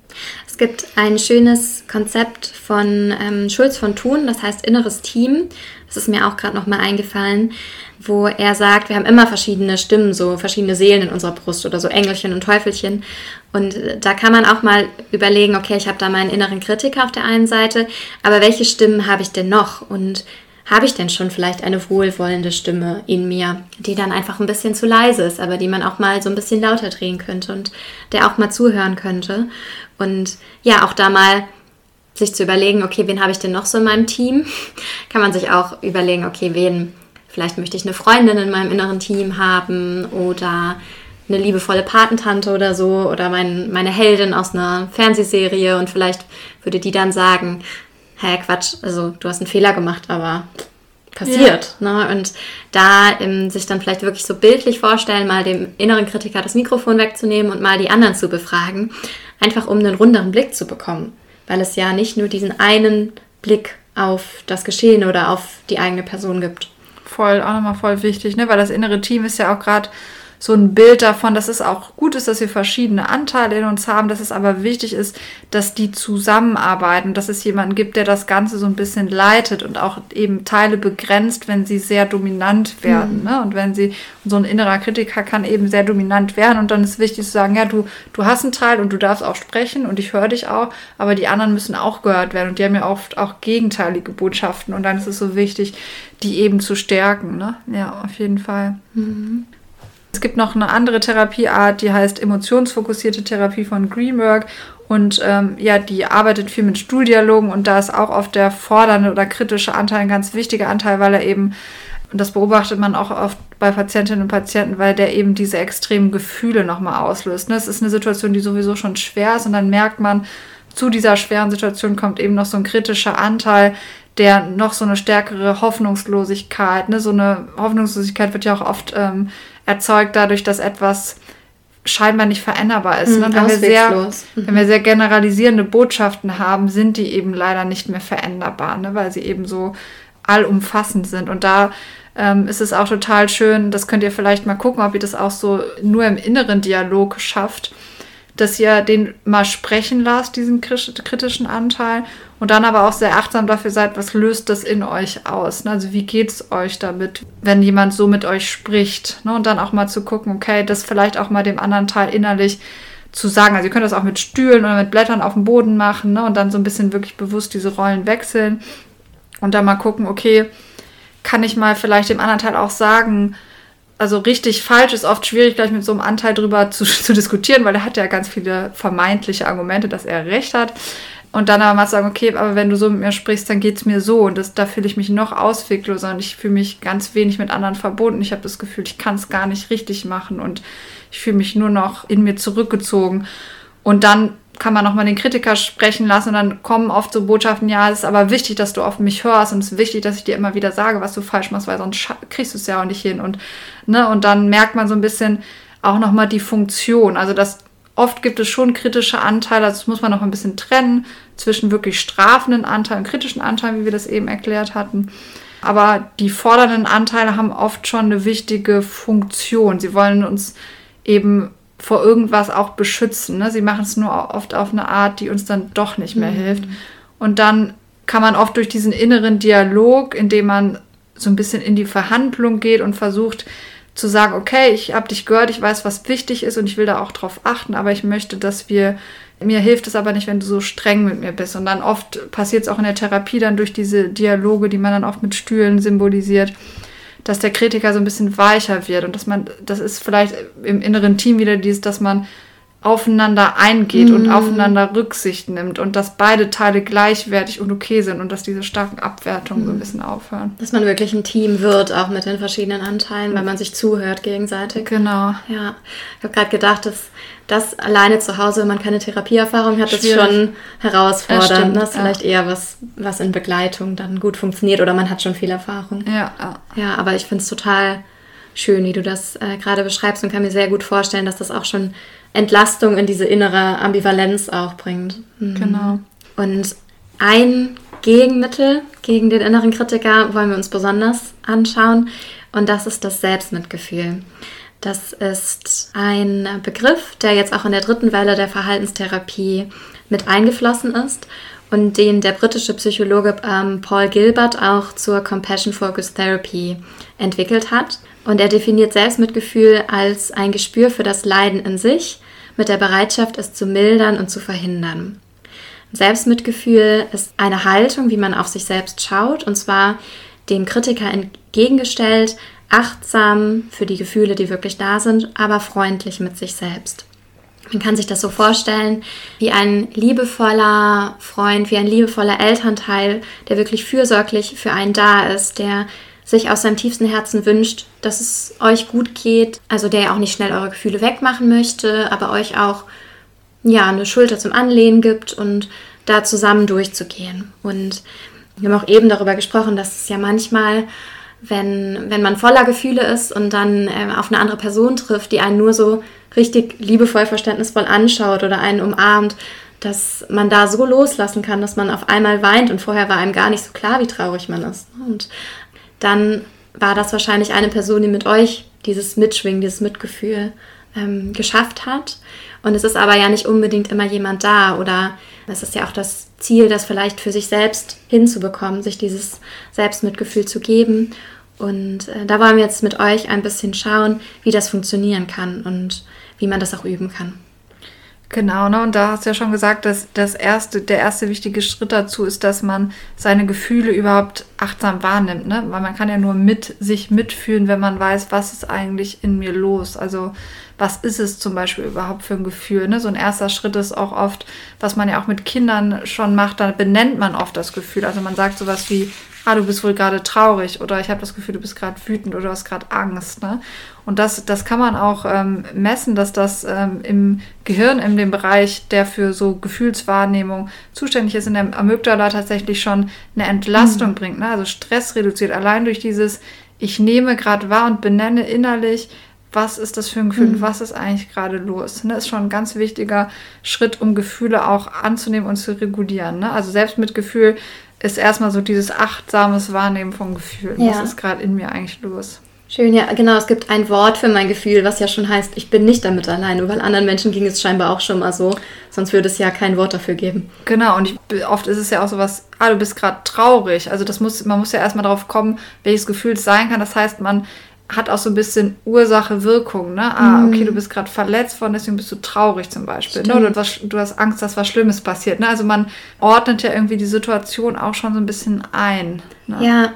Es gibt ein schönes Konzept von ähm, Schulz von Thun, das heißt inneres Team. Das ist mir auch gerade nochmal eingefallen, wo er sagt, wir haben immer verschiedene Stimmen, so verschiedene Seelen in unserer Brust oder so Engelchen und Teufelchen. Und äh, da kann man auch mal überlegen, okay, ich habe da meinen inneren Kritiker auf der einen Seite, aber welche Stimmen habe ich denn noch? Und habe ich denn schon vielleicht eine wohlwollende Stimme in mir, die dann einfach ein bisschen zu leise ist, aber die man auch mal so ein bisschen lauter drehen könnte und der auch mal zuhören könnte. Und ja, auch da mal sich zu überlegen, okay, wen habe ich denn noch so in meinem Team? Kann man sich auch überlegen, okay, wen, vielleicht möchte ich eine Freundin in meinem inneren Team haben oder eine liebevolle Patentante oder so oder mein, meine Heldin aus einer Fernsehserie und vielleicht würde die dann sagen, hä, Quatsch, also du hast einen Fehler gemacht, aber passiert. Ja. Ne? Und da ähm, sich dann vielleicht wirklich so bildlich vorstellen, mal dem inneren Kritiker das Mikrofon wegzunehmen und mal die anderen zu befragen, einfach um einen runderen Blick zu bekommen. Weil es ja nicht nur diesen einen Blick auf das Geschehen oder auf die eigene Person gibt. Voll, auch nochmal voll wichtig, ne? weil das innere Team ist ja auch gerade so ein Bild davon, dass es auch gut ist, dass wir verschiedene Anteile in uns haben, dass es aber wichtig ist, dass die zusammenarbeiten, dass es jemanden gibt, der das Ganze so ein bisschen leitet und auch eben Teile begrenzt, wenn sie sehr dominant werden. Mhm. Ne? Und wenn sie, so ein innerer Kritiker kann eben sehr dominant werden und dann ist wichtig zu sagen, ja, du, du hast einen Teil und du darfst auch sprechen und ich höre dich auch, aber die anderen müssen auch gehört werden und die haben ja oft auch gegenteilige Botschaften und dann ist es so wichtig, die eben zu stärken. Ne? Ja, auf jeden Fall. Mhm. Es gibt noch eine andere Therapieart, die heißt emotionsfokussierte Therapie von Greenberg. Und ähm, ja, die arbeitet viel mit Stuhldialogen und da ist auch oft der fordernde oder kritische Anteil ein ganz wichtiger Anteil, weil er eben, und das beobachtet man auch oft bei Patientinnen und Patienten, weil der eben diese extremen Gefühle nochmal auslöst. Ne? Es ist eine Situation, die sowieso schon schwer ist und dann merkt man, zu dieser schweren Situation kommt eben noch so ein kritischer Anteil, der noch so eine stärkere Hoffnungslosigkeit, ne, so eine Hoffnungslosigkeit wird ja auch oft ähm, erzeugt dadurch, dass etwas scheinbar nicht veränderbar ist. Ne? Mhm, wenn, wir sehr, mhm. wenn wir sehr generalisierende Botschaften haben, sind die eben leider nicht mehr veränderbar, ne? weil sie eben so allumfassend sind. Und da ähm, ist es auch total schön, das könnt ihr vielleicht mal gucken, ob ihr das auch so nur im inneren Dialog schafft, dass ihr den mal sprechen lasst, diesen kritischen Anteil, und dann aber auch sehr achtsam dafür seid, was löst das in euch aus? Ne? Also wie geht es euch damit, wenn jemand so mit euch spricht? Ne? Und dann auch mal zu gucken, okay, das vielleicht auch mal dem anderen Teil innerlich zu sagen. Also ihr könnt das auch mit Stühlen oder mit Blättern auf dem Boden machen ne? und dann so ein bisschen wirklich bewusst diese Rollen wechseln und dann mal gucken, okay, kann ich mal vielleicht dem anderen Teil auch sagen, also richtig falsch ist oft schwierig, gleich mit so einem Anteil drüber zu, zu diskutieren, weil er hat ja ganz viele vermeintliche Argumente, dass er recht hat. Und dann aber mal sagen, okay, aber wenn du so mit mir sprichst, dann geht es mir so. Und das, da fühle ich mich noch auswegloser und ich fühle mich ganz wenig mit anderen verbunden. Ich habe das Gefühl, ich kann es gar nicht richtig machen und ich fühle mich nur noch in mir zurückgezogen. Und dann kann man nochmal den Kritiker sprechen lassen und dann kommen oft so Botschaften, ja, es ist aber wichtig, dass du auf mich hörst und es ist wichtig, dass ich dir immer wieder sage, was du falsch machst, weil sonst kriegst du es ja auch nicht hin. Und, ne, und dann merkt man so ein bisschen auch nochmal die Funktion. Also dass oft gibt es schon kritische Anteile, also das muss man noch ein bisschen trennen zwischen wirklich strafenden Anteilen und kritischen Anteilen, wie wir das eben erklärt hatten. Aber die fordernden Anteile haben oft schon eine wichtige Funktion. Sie wollen uns eben vor irgendwas auch beschützen. Ne? Sie machen es nur oft auf eine Art, die uns dann doch nicht mehr mhm. hilft. Und dann kann man oft durch diesen inneren Dialog, indem man so ein bisschen in die Verhandlung geht und versucht zu sagen, okay, ich habe dich gehört, ich weiß, was wichtig ist und ich will da auch drauf achten, aber ich möchte, dass wir, mir hilft es aber nicht, wenn du so streng mit mir bist. Und dann oft passiert es auch in der Therapie dann durch diese Dialoge, die man dann oft mit Stühlen symbolisiert, dass der Kritiker so ein bisschen weicher wird und dass man, das ist vielleicht im inneren Team wieder dieses, dass man aufeinander eingeht mhm. und aufeinander Rücksicht nimmt und dass beide Teile gleichwertig und okay sind und dass diese starken Abwertungen mhm. so ein mhm. bisschen aufhören. Dass man wirklich ein Team wird, auch mit den verschiedenen Anteilen, weil man sich zuhört gegenseitig. Genau. Ja, ich habe gerade gedacht, dass das alleine zu Hause, wenn man keine Therapieerfahrung hat, Schwierig. ist schon herausfordernd. Ja, das ist ja. vielleicht eher was, was in Begleitung dann gut funktioniert oder man hat schon viel Erfahrung. Ja. ja aber ich finde es total schön, wie du das äh, gerade beschreibst und kann mir sehr gut vorstellen, dass das auch schon Entlastung in diese innere Ambivalenz auch bringt. Mhm. Genau. Und ein Gegenmittel gegen den inneren Kritiker wollen wir uns besonders anschauen und das ist das Selbstmitgefühl. Das ist ein Begriff, der jetzt auch in der dritten Welle der Verhaltenstherapie mit eingeflossen ist und den der britische Psychologe ähm, Paul Gilbert auch zur Compassion Focused Therapy entwickelt hat. Und er definiert Selbstmitgefühl als ein Gespür für das Leiden in sich mit der Bereitschaft, es zu mildern und zu verhindern. Selbstmitgefühl ist eine Haltung, wie man auf sich selbst schaut, und zwar dem Kritiker entgegengestellt, achtsam für die Gefühle, die wirklich da sind, aber freundlich mit sich selbst. Man kann sich das so vorstellen, wie ein liebevoller Freund, wie ein liebevoller Elternteil, der wirklich fürsorglich für einen da ist, der sich aus seinem tiefsten Herzen wünscht, dass es euch gut geht, also der auch nicht schnell eure Gefühle wegmachen möchte, aber euch auch ja eine Schulter zum Anlehnen gibt und da zusammen durchzugehen. Und wir haben auch eben darüber gesprochen, dass es ja manchmal, wenn, wenn man voller Gefühle ist und dann äh, auf eine andere Person trifft, die einen nur so richtig liebevoll, verständnisvoll anschaut oder einen umarmt, dass man da so loslassen kann, dass man auf einmal weint und vorher war einem gar nicht so klar, wie traurig man ist. Und dann war das wahrscheinlich eine Person, die mit euch dieses Mitschwingen, dieses Mitgefühl ähm, geschafft hat. Und es ist aber ja nicht unbedingt immer jemand da oder es ist ja auch das Ziel, das vielleicht für sich selbst hinzubekommen, sich dieses Selbstmitgefühl zu geben. Und äh, da wollen wir jetzt mit euch ein bisschen schauen, wie das funktionieren kann und wie man das auch üben kann. Genau, ne? Und da hast du ja schon gesagt, dass das erste, der erste wichtige Schritt dazu ist, dass man seine Gefühle überhaupt achtsam wahrnimmt, ne? Weil man kann ja nur mit sich mitfühlen, wenn man weiß, was ist eigentlich in mir los. Also was ist es zum Beispiel überhaupt für ein Gefühl? Ne? So ein erster Schritt ist auch oft, was man ja auch mit Kindern schon macht, da benennt man oft das Gefühl. Also man sagt sowas wie, ah, du bist wohl gerade traurig oder ich habe das Gefühl, du bist gerade wütend oder du hast gerade Angst. Ne? Und das, das kann man auch ähm, messen, dass das ähm, im Gehirn, in dem Bereich, der für so Gefühlswahrnehmung zuständig ist, in der Amygdala tatsächlich schon eine Entlastung mhm. bringt. Ne? Also Stress reduziert allein durch dieses, ich nehme gerade wahr und benenne innerlich, was ist das für ein Gefühl, mhm. was ist eigentlich gerade los. Ne? Ist schon ein ganz wichtiger Schritt, um Gefühle auch anzunehmen und zu regulieren. Ne? Also Selbstmitgefühl ist erstmal so dieses achtsames Wahrnehmen von Gefühlen. Ja. Was ist gerade in mir eigentlich los? Schön, ja, genau. Es gibt ein Wort für mein Gefühl, was ja schon heißt, ich bin nicht damit allein. Nur weil anderen Menschen ging es scheinbar auch schon mal so. Sonst würde es ja kein Wort dafür geben. Genau, und ich, oft ist es ja auch so was, ah, du bist gerade traurig. Also das muss, man muss ja erstmal drauf kommen, welches Gefühl es sein kann. Das heißt, man hat auch so ein bisschen Ursache-Wirkung. Ne? Ah, mhm. okay, du bist gerade verletzt worden, deswegen bist du traurig zum Beispiel. Ne? Oder du hast, du hast Angst, dass was Schlimmes passiert. Ne? Also man ordnet ja irgendwie die Situation auch schon so ein bisschen ein. Ne? Ja,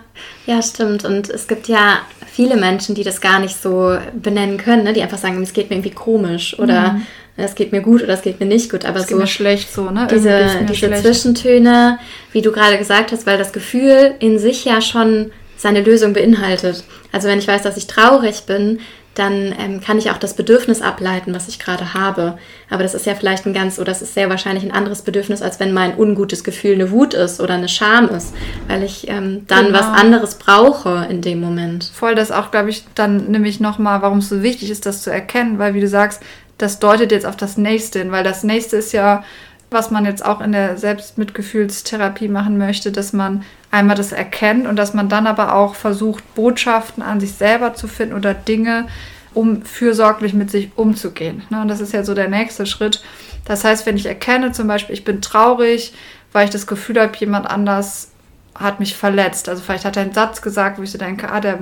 ja, stimmt. Und es gibt ja viele Menschen, die das gar nicht so benennen können, ne? die einfach sagen, es geht mir irgendwie komisch oder mhm. es geht mir gut oder es geht mir nicht gut. Aber es so geht mir schlecht so, ne? Diese, diese schlecht. Zwischentöne, wie du gerade gesagt hast, weil das Gefühl in sich ja schon seine Lösung beinhaltet. Also wenn ich weiß, dass ich traurig bin, dann ähm, kann ich auch das Bedürfnis ableiten, was ich gerade habe. Aber das ist ja vielleicht ein ganz, oder das ist sehr wahrscheinlich ein anderes Bedürfnis, als wenn mein ungutes Gefühl eine Wut ist oder eine Scham ist, weil ich ähm, dann genau. was anderes brauche in dem Moment. Voll, das auch, glaube ich, dann nämlich nochmal, warum es so wichtig ist, das zu erkennen, weil wie du sagst, das deutet jetzt auf das Nächste hin, weil das Nächste ist ja was man jetzt auch in der Selbstmitgefühlstherapie machen möchte, dass man einmal das erkennt und dass man dann aber auch versucht, Botschaften an sich selber zu finden oder Dinge, um fürsorglich mit sich umzugehen. Ne? Und das ist ja so der nächste Schritt. Das heißt, wenn ich erkenne zum Beispiel, ich bin traurig, weil ich das Gefühl habe, jemand anders hat mich verletzt. Also vielleicht hat er einen Satz gesagt, wo ich so denke, ah, der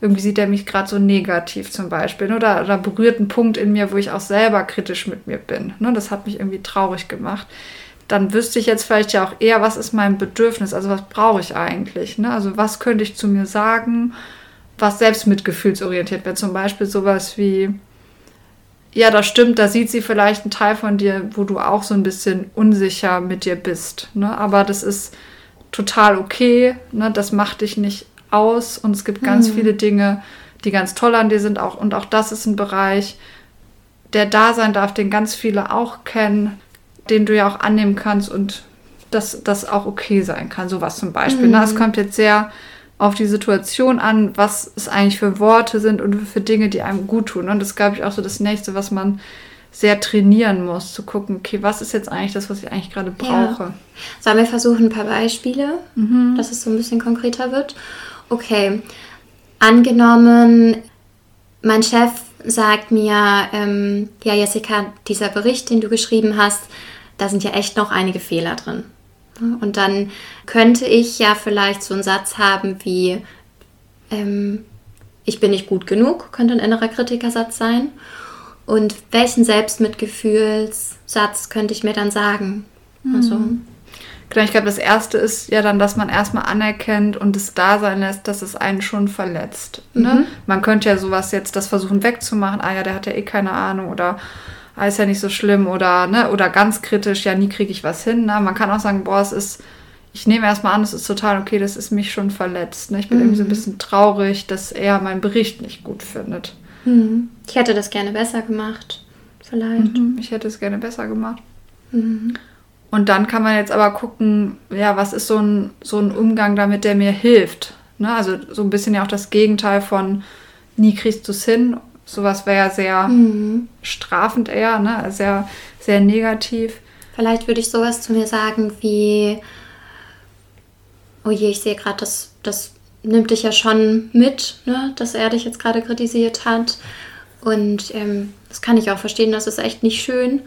irgendwie sieht er mich gerade so negativ zum Beispiel. Oder, oder berührt einen Punkt in mir, wo ich auch selber kritisch mit mir bin. Ne? Das hat mich irgendwie traurig gemacht. Dann wüsste ich jetzt vielleicht ja auch eher, was ist mein Bedürfnis, also was brauche ich eigentlich. Ne? Also was könnte ich zu mir sagen, was selbstmitgefühlsorientiert wäre. Zum Beispiel sowas wie, ja, das stimmt, da sieht sie vielleicht einen Teil von dir, wo du auch so ein bisschen unsicher mit dir bist. Ne? Aber das ist total okay, ne? das macht dich nicht aus und es gibt ganz mhm. viele Dinge, die ganz toll an dir sind auch und auch das ist ein Bereich, der da sein darf, den ganz viele auch kennen, den du ja auch annehmen kannst und dass das auch okay sein kann, sowas zum Beispiel. Mhm. Na, es kommt jetzt sehr auf die Situation an, was es eigentlich für Worte sind und für Dinge, die einem gut tun. Und das glaube ich auch so das nächste, was man sehr trainieren muss, zu gucken, okay, was ist jetzt eigentlich das, was ich eigentlich gerade brauche. Ja. Sollen wir versuchen, ein paar Beispiele, mhm. dass es so ein bisschen konkreter wird? Okay, angenommen, mein Chef sagt mir, ähm, ja Jessica, dieser Bericht, den du geschrieben hast, da sind ja echt noch einige Fehler drin. Und dann könnte ich ja vielleicht so einen Satz haben wie, ähm, ich bin nicht gut genug, könnte ein innerer Kritikersatz sein. Und welchen Selbstmitgefühlssatz könnte ich mir dann sagen? Also, mhm. Genau, ich glaube, das erste ist ja dann, dass man erstmal anerkennt und es da sein lässt, dass es einen schon verletzt. Ne? Mhm. Man könnte ja sowas jetzt, das versuchen wegzumachen, ah ja, der hat ja eh keine Ahnung oder ah, ist ja nicht so schlimm oder, ne, oder ganz kritisch, ja, nie kriege ich was hin. Ne? Man kann auch sagen, boah, es ist, ich nehme erstmal an, es ist total okay, das ist mich schon verletzt. Ne? Ich bin mhm. irgendwie so ein bisschen traurig, dass er meinen Bericht nicht gut findet. Mhm. Ich hätte das gerne besser gemacht, vielleicht. Mhm. Ich hätte es gerne besser gemacht. Mhm. Und dann kann man jetzt aber gucken, ja, was ist so ein, so ein Umgang damit, der mir hilft. Ne? Also so ein bisschen ja auch das Gegenteil von nie kriegst du es hin. Sowas wäre ja sehr mhm. strafend eher, ne? sehr, sehr negativ. Vielleicht würde ich sowas zu mir sagen wie, oh je, ich sehe gerade, das, das nimmt dich ja schon mit, ne? dass er dich jetzt gerade kritisiert hat. Und ähm, das kann ich auch verstehen, das ist echt nicht schön.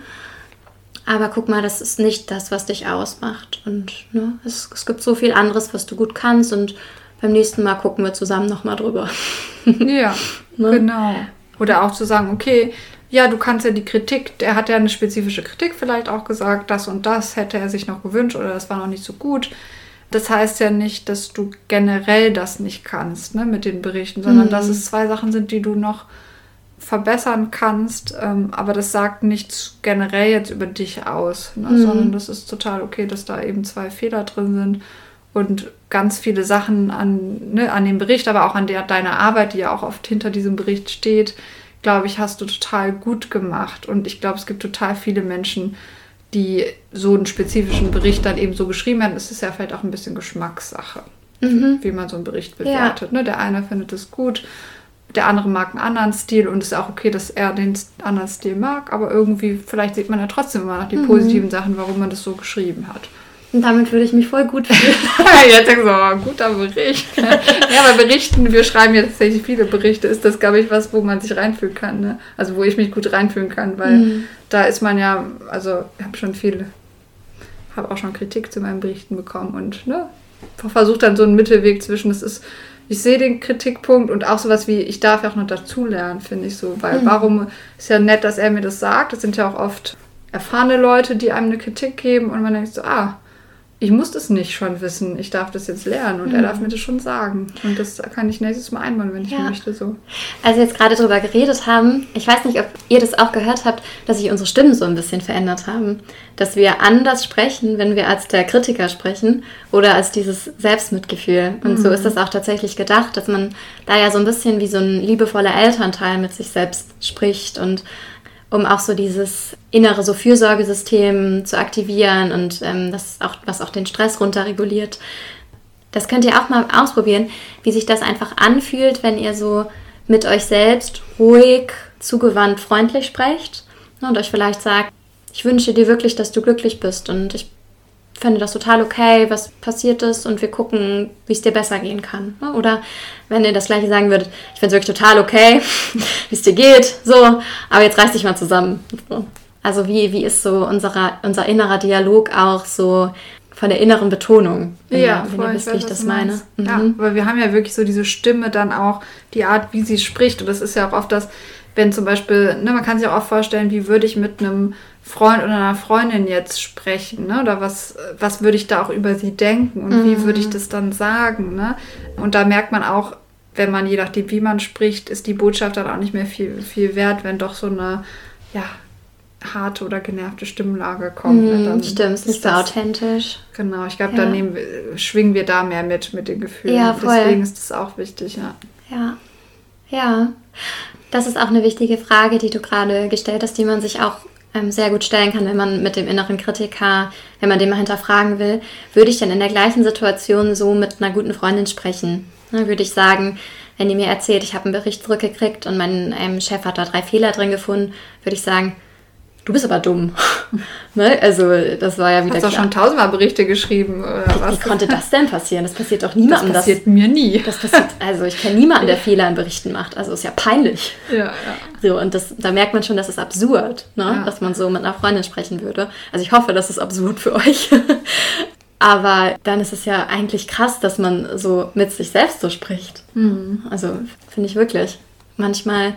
Aber guck mal, das ist nicht das, was dich ausmacht. Und ne, es, es gibt so viel anderes, was du gut kannst. Und beim nächsten Mal gucken wir zusammen nochmal drüber. Ja, ne? genau. Oder auch zu sagen, okay, ja, du kannst ja die Kritik, er hat ja eine spezifische Kritik vielleicht auch gesagt, das und das hätte er sich noch gewünscht oder das war noch nicht so gut. Das heißt ja nicht, dass du generell das nicht kannst ne, mit den Berichten, sondern mhm. dass es zwei Sachen sind, die du noch verbessern kannst, ähm, aber das sagt nichts generell jetzt über dich aus, ne? mhm. sondern das ist total okay, dass da eben zwei Fehler drin sind und ganz viele Sachen an, ne, an dem Bericht, aber auch an der, deiner Arbeit, die ja auch oft hinter diesem Bericht steht, glaube ich, hast du total gut gemacht. Und ich glaube, es gibt total viele Menschen, die so einen spezifischen Bericht dann eben so geschrieben. Es ist ja vielleicht auch ein bisschen Geschmackssache, mhm. wie man so einen Bericht bewertet. Ja. Ne? Der eine findet es gut der andere mag einen anderen Stil und es ist auch okay, dass er den anderen Stil mag, aber irgendwie, vielleicht sieht man ja trotzdem immer noch die mhm. positiven Sachen, warum man das so geschrieben hat. Und damit würde ich mich voll gut fühlen. jetzt denkst du, oh, guter Bericht. ja, aber Berichten, wir schreiben jetzt tatsächlich viele Berichte, ist das, glaube ich, was, wo man sich reinfühlen kann. Ne? Also wo ich mich gut reinfühlen kann, weil mhm. da ist man ja, also ich habe schon viele, habe auch schon Kritik zu meinen Berichten bekommen und ne, versucht dann so einen Mittelweg zwischen, es ist ich sehe den Kritikpunkt und auch sowas wie, ich darf ja auch noch dazulernen, finde ich so. Weil mhm. warum ist ja nett, dass er mir das sagt. Das sind ja auch oft erfahrene Leute, die einem eine Kritik geben und man denkt so, ah, ich muss das nicht schon wissen, ich darf das jetzt lernen und mhm. er darf mir das schon sagen. Und das kann ich nächstes Mal einbauen, wenn ich ja. möchte. So. Als wir jetzt gerade darüber geredet haben, ich weiß nicht, ob ihr das auch gehört habt, dass sich unsere Stimmen so ein bisschen verändert haben. Dass wir anders sprechen, wenn wir als der Kritiker sprechen oder als dieses Selbstmitgefühl. Und mhm. so ist das auch tatsächlich gedacht, dass man da ja so ein bisschen wie so ein liebevoller Elternteil mit sich selbst spricht und um auch so dieses innere so Fürsorgesystem zu aktivieren und ähm, das auch, was auch den Stress runterreguliert. Das könnt ihr auch mal ausprobieren, wie sich das einfach anfühlt, wenn ihr so mit euch selbst ruhig, zugewandt, freundlich sprecht und euch vielleicht sagt, ich wünsche dir wirklich, dass du glücklich bist und ich fände das total okay, was passiert ist und wir gucken, wie es dir besser gehen kann. Ne? Oder wenn ihr das gleiche sagen würdet, ich finde es wirklich total okay, wie es dir geht, so, aber jetzt reiß dich mal zusammen. Also wie, wie ist so unserer, unser innerer Dialog auch so von der inneren Betonung, wenn, ja, ihr, wenn voll, ihr wisst, wie ich das meine. Mhm. Ja, weil wir haben ja wirklich so diese Stimme dann auch, die Art, wie sie spricht. Und das ist ja auch oft das, wenn zum Beispiel, ne, man kann sich auch oft vorstellen, wie würde ich mit einem Freund oder einer Freundin jetzt sprechen, ne? Oder was, was würde ich da auch über sie denken und mhm. wie würde ich das dann sagen, ne? Und da merkt man auch, wenn man, je nachdem, wie man spricht, ist die Botschaft dann auch nicht mehr viel, viel wert, wenn doch so eine, ja, harte oder genervte Stimmlage kommt. Ne? Mhm, dann stimmt, ist nicht so authentisch. Genau, ich glaube, ja. dann nehmen, schwingen wir da mehr mit, mit den Gefühlen. Ja, voll. Deswegen ist das auch wichtig, ja. Ja, ja. Das ist auch eine wichtige Frage, die du gerade gestellt hast, die man sich auch ähm, sehr gut stellen kann, wenn man mit dem inneren Kritiker, wenn man den mal hinterfragen will, würde ich dann in der gleichen Situation so mit einer guten Freundin sprechen. Ne, würde ich sagen, wenn die mir erzählt, ich habe einen Bericht zurückgekriegt und mein ähm, Chef hat da drei Fehler drin gefunden, würde ich sagen, du bist aber dumm. ne? Also das war ja wieder Hast doch schon tausendmal Berichte geschrieben. Oder was? Wie konnte das denn passieren? Das passiert doch niemandem. Das passiert das, mir nie. Das passiert, also ich kenne niemanden, der Fehler in Berichten macht. Also ist ja peinlich. Ja, ja. So, und das, da merkt man schon, das ist absurd, ne? Ja. dass man so mit einer Freundin sprechen würde. Also ich hoffe, das ist absurd für euch. Aber dann ist es ja eigentlich krass, dass man so mit sich selbst so spricht. Mhm. Also finde ich wirklich. Manchmal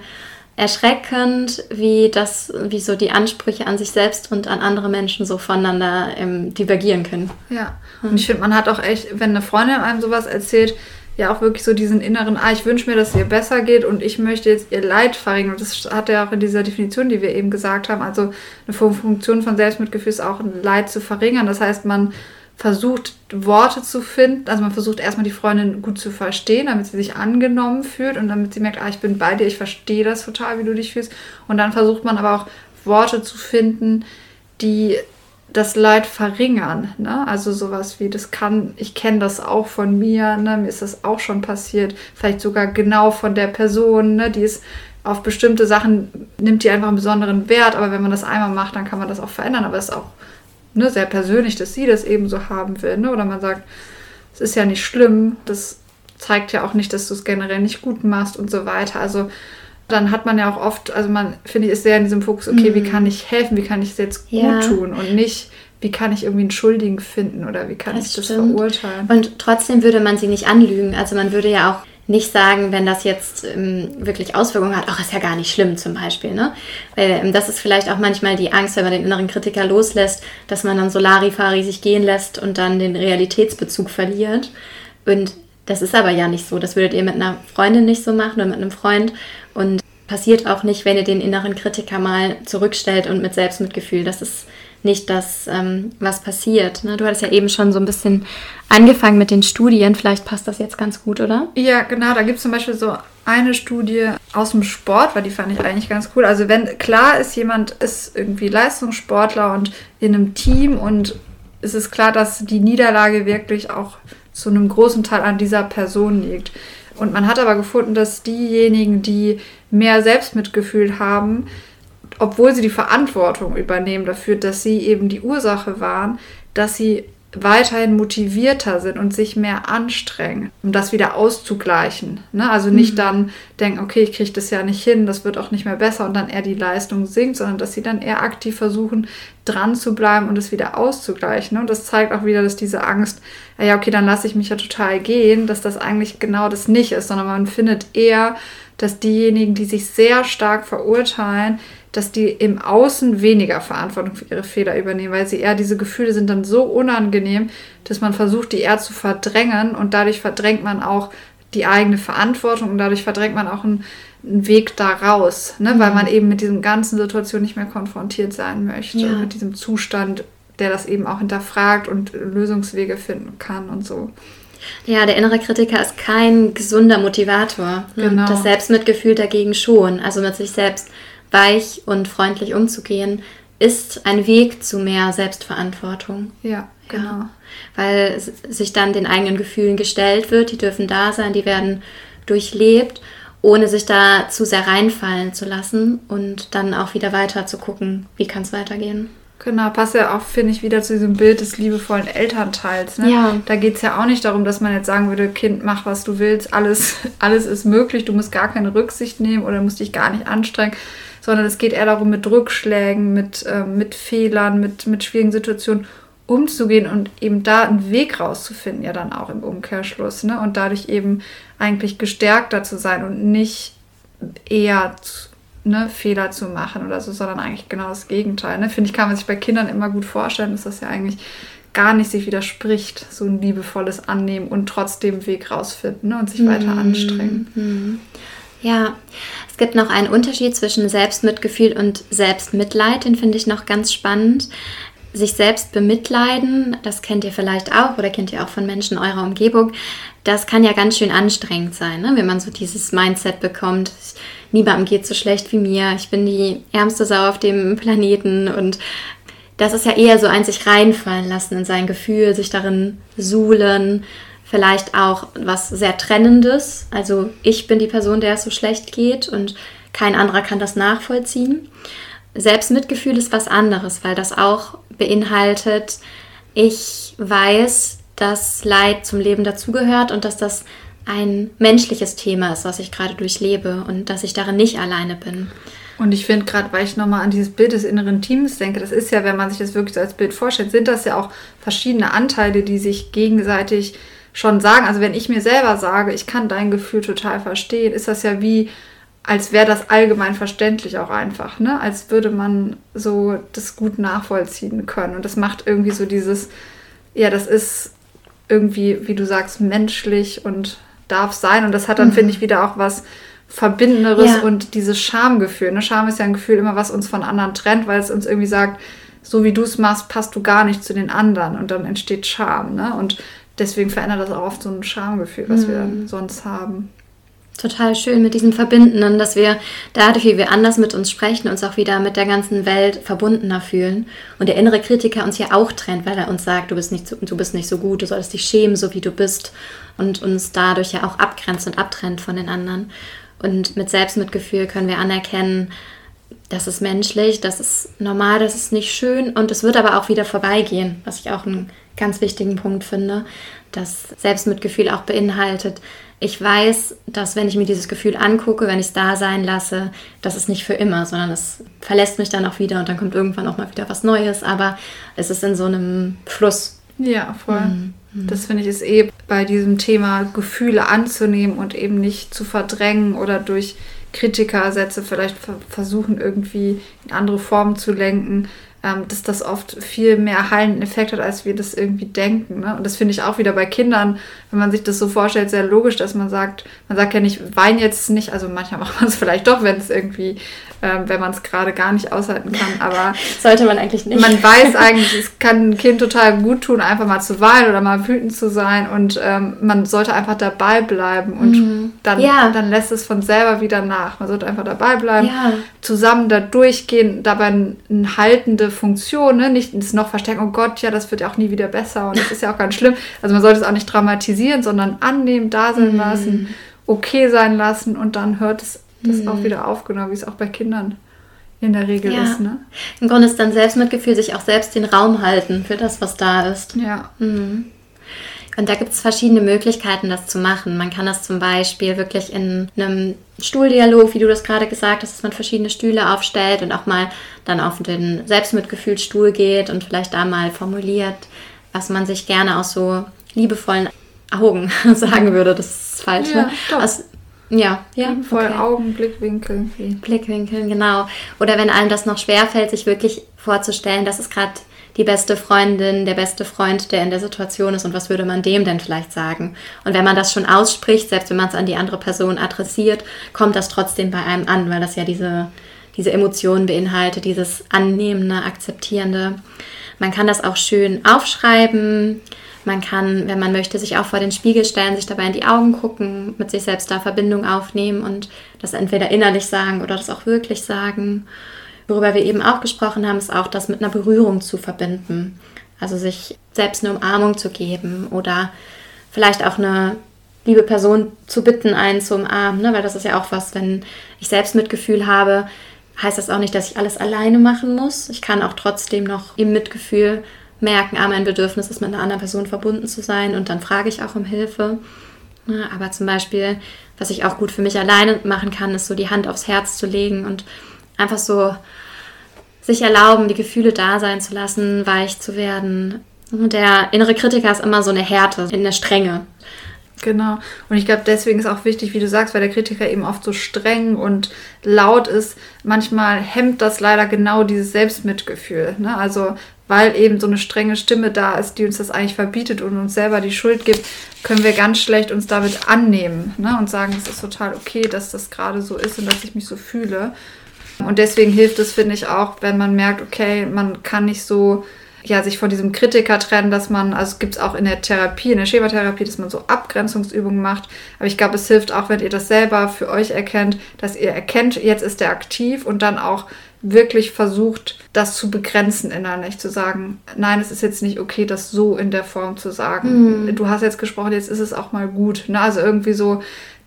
erschreckend, wie das, wie so die Ansprüche an sich selbst und an andere Menschen so voneinander ähm, divergieren können. Ja. Und ich finde, man hat auch echt, wenn eine Freundin einem sowas erzählt, ja auch wirklich so diesen inneren, ah, ich wünsche mir, dass es ihr besser geht und ich möchte jetzt ihr Leid verringern. Und das hat ja auch in dieser Definition, die wir eben gesagt haben. Also eine Funktion von Selbstmitgefühl ist auch ein Leid zu verringern. Das heißt, man versucht, Worte zu finden. Also man versucht erstmal die Freundin gut zu verstehen, damit sie sich angenommen fühlt und damit sie merkt, ah, ich bin bei dir, ich verstehe das total, wie du dich fühlst. Und dann versucht man aber auch Worte zu finden, die das Leid verringern. Ne? Also sowas wie, das kann, ich kenne das auch von mir, ne? mir ist das auch schon passiert, vielleicht sogar genau von der Person, ne? die ist auf bestimmte Sachen, nimmt die einfach einen besonderen Wert, aber wenn man das einmal macht, dann kann man das auch verändern, aber es ist auch ne, sehr persönlich, dass sie das eben so haben will. Ne? Oder man sagt, es ist ja nicht schlimm, das zeigt ja auch nicht, dass du es generell nicht gut machst und so weiter. Also dann hat man ja auch oft, also man, finde ich, ist sehr in diesem Fokus, okay, mhm. wie kann ich helfen, wie kann ich es jetzt gut ja. tun und nicht, wie kann ich irgendwie einen Schuldigen finden oder wie kann das ich das stimmt. verurteilen. Und trotzdem würde man sie nicht anlügen. Also man würde ja auch nicht sagen, wenn das jetzt ähm, wirklich Auswirkungen hat, ach, ist ja gar nicht schlimm zum Beispiel. Ne? Weil ähm, das ist vielleicht auch manchmal die Angst, wenn man den inneren Kritiker loslässt, dass man dann so Larifari sich gehen lässt und dann den Realitätsbezug verliert. Und das ist aber ja nicht so. Das würdet ihr mit einer Freundin nicht so machen oder mit einem Freund. Und passiert auch nicht, wenn ihr den inneren Kritiker mal zurückstellt und mit Selbstmitgefühl. Das ist nicht das, ähm, was passiert. Ne? Du hattest ja eben schon so ein bisschen angefangen mit den Studien. Vielleicht passt das jetzt ganz gut, oder? Ja, genau. Da gibt es zum Beispiel so eine Studie aus dem Sport, weil die fand ich eigentlich ganz cool. Also wenn klar ist, jemand ist irgendwie Leistungssportler und in einem Team und es ist klar, dass die Niederlage wirklich auch zu einem großen Teil an dieser Person liegt. Und man hat aber gefunden, dass diejenigen, die mehr Selbstmitgefühl haben, obwohl sie die Verantwortung übernehmen dafür, dass sie eben die Ursache waren, dass sie weiterhin motivierter sind und sich mehr anstrengen, um das wieder auszugleichen. Ne? Also nicht mhm. dann denken, okay, ich kriege das ja nicht hin, das wird auch nicht mehr besser und dann eher die Leistung sinkt, sondern dass sie dann eher aktiv versuchen, dran zu bleiben und es wieder auszugleichen. Ne? Und das zeigt auch wieder, dass diese Angst, ja, okay, dann lasse ich mich ja total gehen, dass das eigentlich genau das nicht ist, sondern man findet eher, dass diejenigen, die sich sehr stark verurteilen, dass die im Außen weniger Verantwortung für ihre Fehler übernehmen, weil sie eher diese Gefühle sind dann so unangenehm, dass man versucht, die eher zu verdrängen und dadurch verdrängt man auch die eigene Verantwortung und dadurch verdrängt man auch einen, einen Weg da raus, ne? Mhm. weil man eben mit diesen ganzen Situationen nicht mehr konfrontiert sein möchte, ja. mit diesem Zustand, der das eben auch hinterfragt und Lösungswege finden kann und so. Ja, der innere Kritiker ist kein gesunder Motivator. Genau. Das Selbstmitgefühl dagegen schon. Also mit sich selbst weich und freundlich umzugehen, ist ein Weg zu mehr Selbstverantwortung. Ja, genau. Ja, weil sich dann den eigenen Gefühlen gestellt wird, die dürfen da sein, die werden durchlebt, ohne sich da zu sehr reinfallen zu lassen und dann auch wieder weiter zu gucken, wie kann es weitergehen. Genau, passt ja auch, finde ich, wieder zu diesem Bild des liebevollen Elternteils. Ne? Ja. Da geht es ja auch nicht darum, dass man jetzt sagen würde, Kind, mach, was du willst, alles, alles ist möglich, du musst gar keine Rücksicht nehmen oder musst dich gar nicht anstrengen, sondern es geht eher darum, mit Rückschlägen, mit, äh, mit Fehlern, mit, mit schwierigen Situationen umzugehen und eben da einen Weg rauszufinden, ja dann auch im Umkehrschluss. Ne? Und dadurch eben eigentlich gestärkter zu sein und nicht eher ne, Fehler zu machen oder so, sondern eigentlich genau das Gegenteil. Ne? Finde ich, kann man sich bei Kindern immer gut vorstellen, dass das ja eigentlich gar nicht sich widerspricht, so ein liebevolles Annehmen und trotzdem einen Weg rausfinden ne? und sich weiter mhm. anstrengen. Mhm. Ja, es gibt noch einen Unterschied zwischen Selbstmitgefühl und Selbstmitleid, den finde ich noch ganz spannend. Sich selbst bemitleiden, das kennt ihr vielleicht auch oder kennt ihr auch von Menschen eurer Umgebung, das kann ja ganz schön anstrengend sein, ne? wenn man so dieses Mindset bekommt, niemandem geht so schlecht wie mir, ich bin die ärmste Sau auf dem Planeten und das ist ja eher so ein sich reinfallen lassen in sein Gefühl, sich darin suhlen, vielleicht auch was sehr Trennendes. Also ich bin die Person, der es so schlecht geht und kein anderer kann das nachvollziehen. Selbstmitgefühl ist was anderes, weil das auch beinhaltet, ich weiß, dass Leid zum Leben dazugehört und dass das ein menschliches Thema ist, was ich gerade durchlebe und dass ich darin nicht alleine bin. Und ich finde gerade, weil ich nochmal an dieses Bild des inneren Teams denke, das ist ja, wenn man sich das wirklich so als Bild vorstellt, sind das ja auch verschiedene Anteile, die sich gegenseitig schon sagen. Also wenn ich mir selber sage, ich kann dein Gefühl total verstehen, ist das ja wie, als wäre das allgemein verständlich auch einfach, ne? Als würde man so das gut nachvollziehen können. Und das macht irgendwie so dieses, ja, das ist irgendwie, wie du sagst, menschlich und darf sein. Und das hat dann, mhm. finde ich, wieder auch was Verbindenderes ja. und dieses Schamgefühl. Ne? Scham ist ja ein Gefühl immer, was uns von anderen trennt, weil es uns irgendwie sagt, so wie du es machst, passt du gar nicht zu den anderen. Und dann entsteht Scham. Ne? Und deswegen verändert das auch oft so ein Schamgefühl, was mhm. wir sonst haben. Total schön mit diesem Verbindenden, dass wir dadurch, wie wir anders mit uns sprechen, uns auch wieder mit der ganzen Welt verbundener fühlen. Und der innere Kritiker uns ja auch trennt, weil er uns sagt, du bist nicht so, du bist nicht so gut, du solltest dich schämen, so wie du bist. Und uns dadurch ja auch abgrenzt und abtrennt von den anderen. Und mit Selbstmitgefühl können wir anerkennen, das ist menschlich, das ist normal, das ist nicht schön und es wird aber auch wieder vorbeigehen, was ich auch einen ganz wichtigen Punkt finde, dass Selbstmitgefühl auch beinhaltet. Ich weiß, dass wenn ich mir dieses Gefühl angucke, wenn ich es da sein lasse, das ist nicht für immer, sondern es verlässt mich dann auch wieder und dann kommt irgendwann auch mal wieder was Neues, aber es ist in so einem Fluss. Ja, voll. Mhm. Das finde ich ist eh bei diesem Thema Gefühle anzunehmen und eben nicht zu verdrängen oder durch Kritikersätze vielleicht versuchen irgendwie in andere Formen zu lenken, ähm, dass das oft viel mehr heilenden Effekt hat, als wir das irgendwie denken. Ne? Und das finde ich auch wieder bei Kindern, wenn man sich das so vorstellt, sehr logisch, dass man sagt, man sagt ja nicht, wein jetzt nicht, also manchmal macht man es vielleicht doch, wenn es irgendwie ähm, wenn man es gerade gar nicht aushalten kann. Aber sollte man eigentlich nicht. Man weiß eigentlich, es kann ein Kind total gut tun, einfach mal zu weinen oder mal wütend zu sein und ähm, man sollte einfach dabei bleiben und mhm. dann, ja. dann lässt es von selber wieder nach. Man sollte einfach dabei bleiben, ja. zusammen da durchgehen, dabei eine haltende Funktion, ne? nicht es noch verstecken, oh Gott, ja, das wird ja auch nie wieder besser und das ist ja auch ganz schlimm. Also man sollte es auch nicht dramatisieren, sondern annehmen, da sein mhm. lassen, okay sein lassen und dann hört es das mhm. auch wieder aufgenommen, wie es auch bei Kindern in der Regel ja. ist. Ne? Im Grunde ist dann Selbstmitgefühl sich auch selbst den Raum halten für das, was da ist. Ja. Mhm. Und da gibt es verschiedene Möglichkeiten, das zu machen. Man kann das zum Beispiel wirklich in einem Stuhldialog, wie du das gerade gesagt hast, dass man verschiedene Stühle aufstellt und auch mal dann auf den Selbstmitgefühlsstuhl geht und vielleicht da mal formuliert, was man sich gerne aus so liebevollen Augen sagen würde. Das ist falsch. Ja, ne? Aus ja, ja. Voll okay. Augen, Blickwinkel. Blickwinkeln, genau. Oder wenn einem das noch schwerfällt, sich wirklich vorzustellen, das ist gerade die beste Freundin, der beste Freund, der in der Situation ist und was würde man dem denn vielleicht sagen? Und wenn man das schon ausspricht, selbst wenn man es an die andere Person adressiert, kommt das trotzdem bei einem an, weil das ja diese, diese Emotionen beinhaltet, dieses annehmende, akzeptierende. Man kann das auch schön aufschreiben, man kann, wenn man möchte, sich auch vor den Spiegel stellen, sich dabei in die Augen gucken, mit sich selbst da Verbindung aufnehmen und das entweder innerlich sagen oder das auch wirklich sagen. Worüber wir eben auch gesprochen haben, ist auch das mit einer Berührung zu verbinden. Also sich selbst eine Umarmung zu geben oder vielleicht auch eine liebe Person zu bitten, einen zu umarmen, ne? weil das ist ja auch was, wenn ich selbst Mitgefühl habe, heißt das auch nicht, dass ich alles alleine machen muss. Ich kann auch trotzdem noch im Mitgefühl merken, ah, mein Bedürfnis ist, mit einer anderen Person verbunden zu sein und dann frage ich auch um Hilfe. Aber zum Beispiel, was ich auch gut für mich alleine machen kann, ist so die Hand aufs Herz zu legen und einfach so sich erlauben, die Gefühle da sein zu lassen, weich zu werden. Der innere Kritiker ist immer so eine Härte, in der Strenge. Genau. Und ich glaube, deswegen ist auch wichtig, wie du sagst, weil der Kritiker eben oft so streng und laut ist. Manchmal hemmt das leider genau dieses Selbstmitgefühl. Ne? Also, weil eben so eine strenge Stimme da ist, die uns das eigentlich verbietet und uns selber die Schuld gibt, können wir ganz schlecht uns damit annehmen ne? und sagen, es ist total okay, dass das gerade so ist und dass ich mich so fühle. Und deswegen hilft es, finde ich, auch, wenn man merkt, okay, man kann nicht so ja, sich von diesem Kritiker trennen, dass man, also gibt es auch in der Therapie, in der Schematherapie, dass man so Abgrenzungsübungen macht. Aber ich glaube, es hilft auch, wenn ihr das selber für euch erkennt, dass ihr erkennt, jetzt ist der aktiv und dann auch wirklich versucht, das zu begrenzen innerlich, zu sagen, nein, es ist jetzt nicht okay, das so in der Form zu sagen. Mhm. Du hast jetzt gesprochen, jetzt ist es auch mal gut. Ne? Also irgendwie so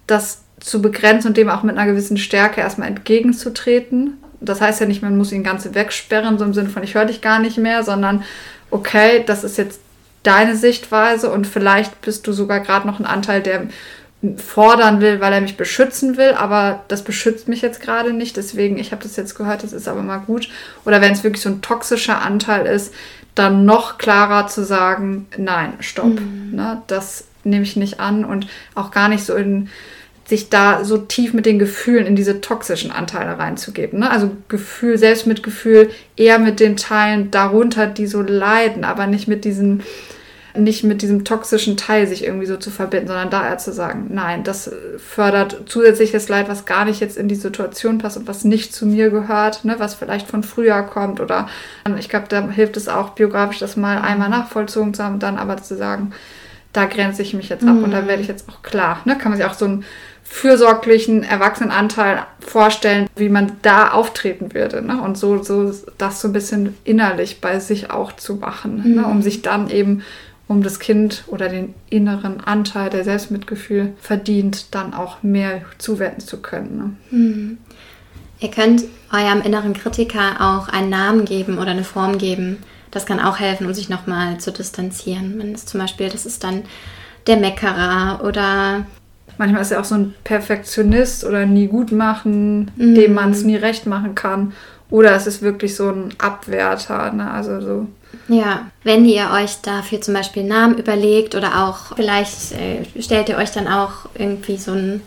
das zu begrenzen und dem auch mit einer gewissen Stärke erstmal entgegenzutreten das heißt ja nicht, man muss ihn ganz wegsperren, so im Sinne von, ich höre dich gar nicht mehr, sondern okay, das ist jetzt deine Sichtweise und vielleicht bist du sogar gerade noch ein Anteil, der fordern will, weil er mich beschützen will, aber das beschützt mich jetzt gerade nicht, deswegen, ich habe das jetzt gehört, das ist aber mal gut. Oder wenn es wirklich so ein toxischer Anteil ist, dann noch klarer zu sagen, nein, stopp, mhm. ne, das nehme ich nicht an und auch gar nicht so in sich da so tief mit den Gefühlen in diese toxischen Anteile reinzugeben. Ne? Also Gefühl, Selbstmitgefühl eher mit den Teilen darunter, die so leiden, aber nicht mit diesem nicht mit diesem toxischen Teil sich irgendwie so zu verbinden, sondern da eher zu sagen, nein, das fördert zusätzliches Leid, was gar nicht jetzt in die Situation passt und was nicht zu mir gehört, ne, was vielleicht von früher kommt oder ich glaube, da hilft es auch biografisch, das mal einmal nachvollzogen zu haben, dann aber zu sagen, da grenze ich mich jetzt ab mhm. und da werde ich jetzt auch klar. Ne, kann man sich auch so einen fürsorglichen Erwachsenenanteil vorstellen, wie man da auftreten würde. Ne? Und so, so das so ein bisschen innerlich bei sich auch zu machen, ne? mhm. ne? um sich dann eben um das Kind oder den inneren Anteil, der Selbstmitgefühl verdient, dann auch mehr zuwenden zu können. Ne? Mhm. Ihr könnt eurem inneren Kritiker auch einen Namen geben oder eine Form geben. Das kann auch helfen, um sich nochmal zu distanzieren. Wenn es zum Beispiel, das ist dann der Meckerer oder manchmal ist er auch so ein Perfektionist oder nie gut machen, mhm. dem man es nie recht machen kann. Oder es ist wirklich so ein Abwärter, ne? Also so ja, wenn ihr euch dafür zum Beispiel Namen überlegt oder auch vielleicht äh, stellt ihr euch dann auch irgendwie so ein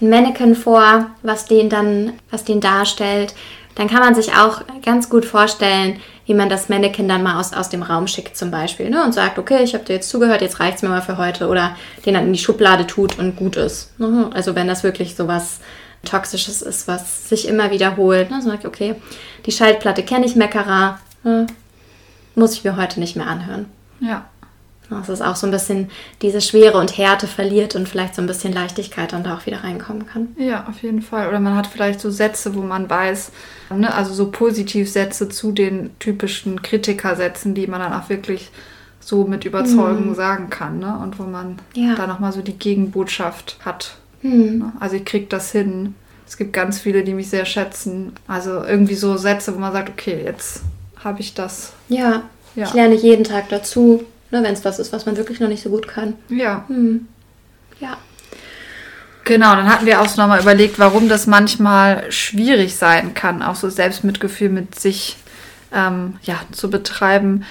Mannequin vor, was den dann, was den darstellt, dann kann man sich auch ganz gut vorstellen, wie man das Mannequin dann mal aus, aus dem Raum schickt zum Beispiel ne? und sagt, okay, ich habe dir jetzt zugehört, jetzt reicht es mir mal für heute oder den dann in die Schublade tut und gut ist. Ne? Also wenn das wirklich so was Toxisches ist, was sich immer wiederholt, ne? so sagt, okay, die Schaltplatte kenne ich, Meckerer, ne? muss ich mir heute nicht mehr anhören. Ja. Das ist auch so ein bisschen diese Schwere und Härte verliert und vielleicht so ein bisschen Leichtigkeit dann da auch wieder reinkommen kann. Ja, auf jeden Fall. Oder man hat vielleicht so Sätze, wo man weiß, ne, also so Positivsätze zu den typischen Kritikersätzen, die man dann auch wirklich so mit Überzeugung mhm. sagen kann. Ne? Und wo man ja. da nochmal so die Gegenbotschaft hat. Mhm. Ne? Also ich krieg das hin. Es gibt ganz viele, die mich sehr schätzen. Also irgendwie so Sätze, wo man sagt, okay, jetzt habe ich das. Ja, ja, ich lerne jeden Tag dazu, ne, wenn es was ist, was man wirklich noch nicht so gut kann. Ja. Hm. Ja. Genau, dann hatten wir auch so nochmal überlegt, warum das manchmal schwierig sein kann, auch so Selbstmitgefühl mit sich ähm, ja, zu betreiben,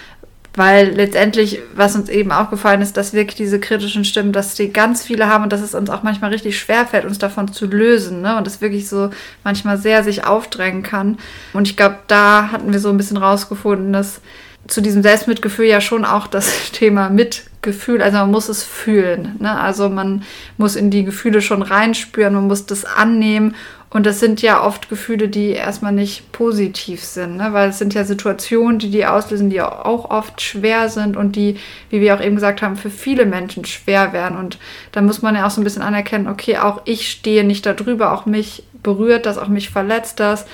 weil letztendlich, was uns eben auch gefallen ist, dass wirklich diese kritischen Stimmen, dass die ganz viele haben und dass es uns auch manchmal richtig schwer fällt, uns davon zu lösen. Ne? Und es wirklich so manchmal sehr sich aufdrängen kann. Und ich glaube, da hatten wir so ein bisschen rausgefunden, dass zu diesem Selbstmitgefühl ja schon auch das Thema Mitgefühl, also man muss es fühlen. Ne? Also man muss in die Gefühle schon reinspüren, man muss das annehmen und das sind ja oft Gefühle, die erstmal nicht positiv sind, ne? weil es sind ja Situationen, die die auslösen, die auch oft schwer sind und die, wie wir auch eben gesagt haben, für viele Menschen schwer werden. Und da muss man ja auch so ein bisschen anerkennen, okay, auch ich stehe nicht darüber, auch mich berührt das, auch mich verletzt das.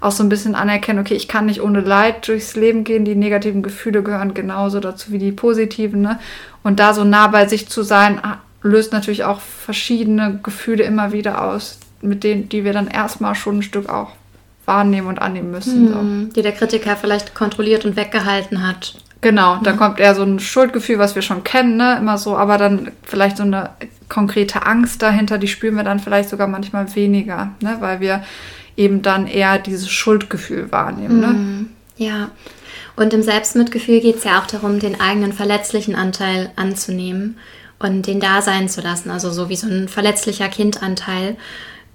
Auch so ein bisschen anerkennen, okay, ich kann nicht ohne Leid durchs Leben gehen. Die negativen Gefühle gehören genauso dazu wie die positiven. Ne? Und da so nah bei sich zu sein, löst natürlich auch verschiedene Gefühle immer wieder aus, mit denen, die wir dann erstmal schon ein Stück auch wahrnehmen und annehmen müssen. Hm, so. Die der Kritiker vielleicht kontrolliert und weggehalten hat. Genau, da mhm. kommt eher so ein Schuldgefühl, was wir schon kennen, ne? immer so, aber dann vielleicht so eine konkrete Angst dahinter, die spüren wir dann vielleicht sogar manchmal weniger, ne? weil wir eben dann eher dieses Schuldgefühl wahrnehmen. Ne? Mhm. Ja, und im Selbstmitgefühl geht es ja auch darum, den eigenen verletzlichen Anteil anzunehmen und den da sein zu lassen, also so wie so ein verletzlicher Kindanteil.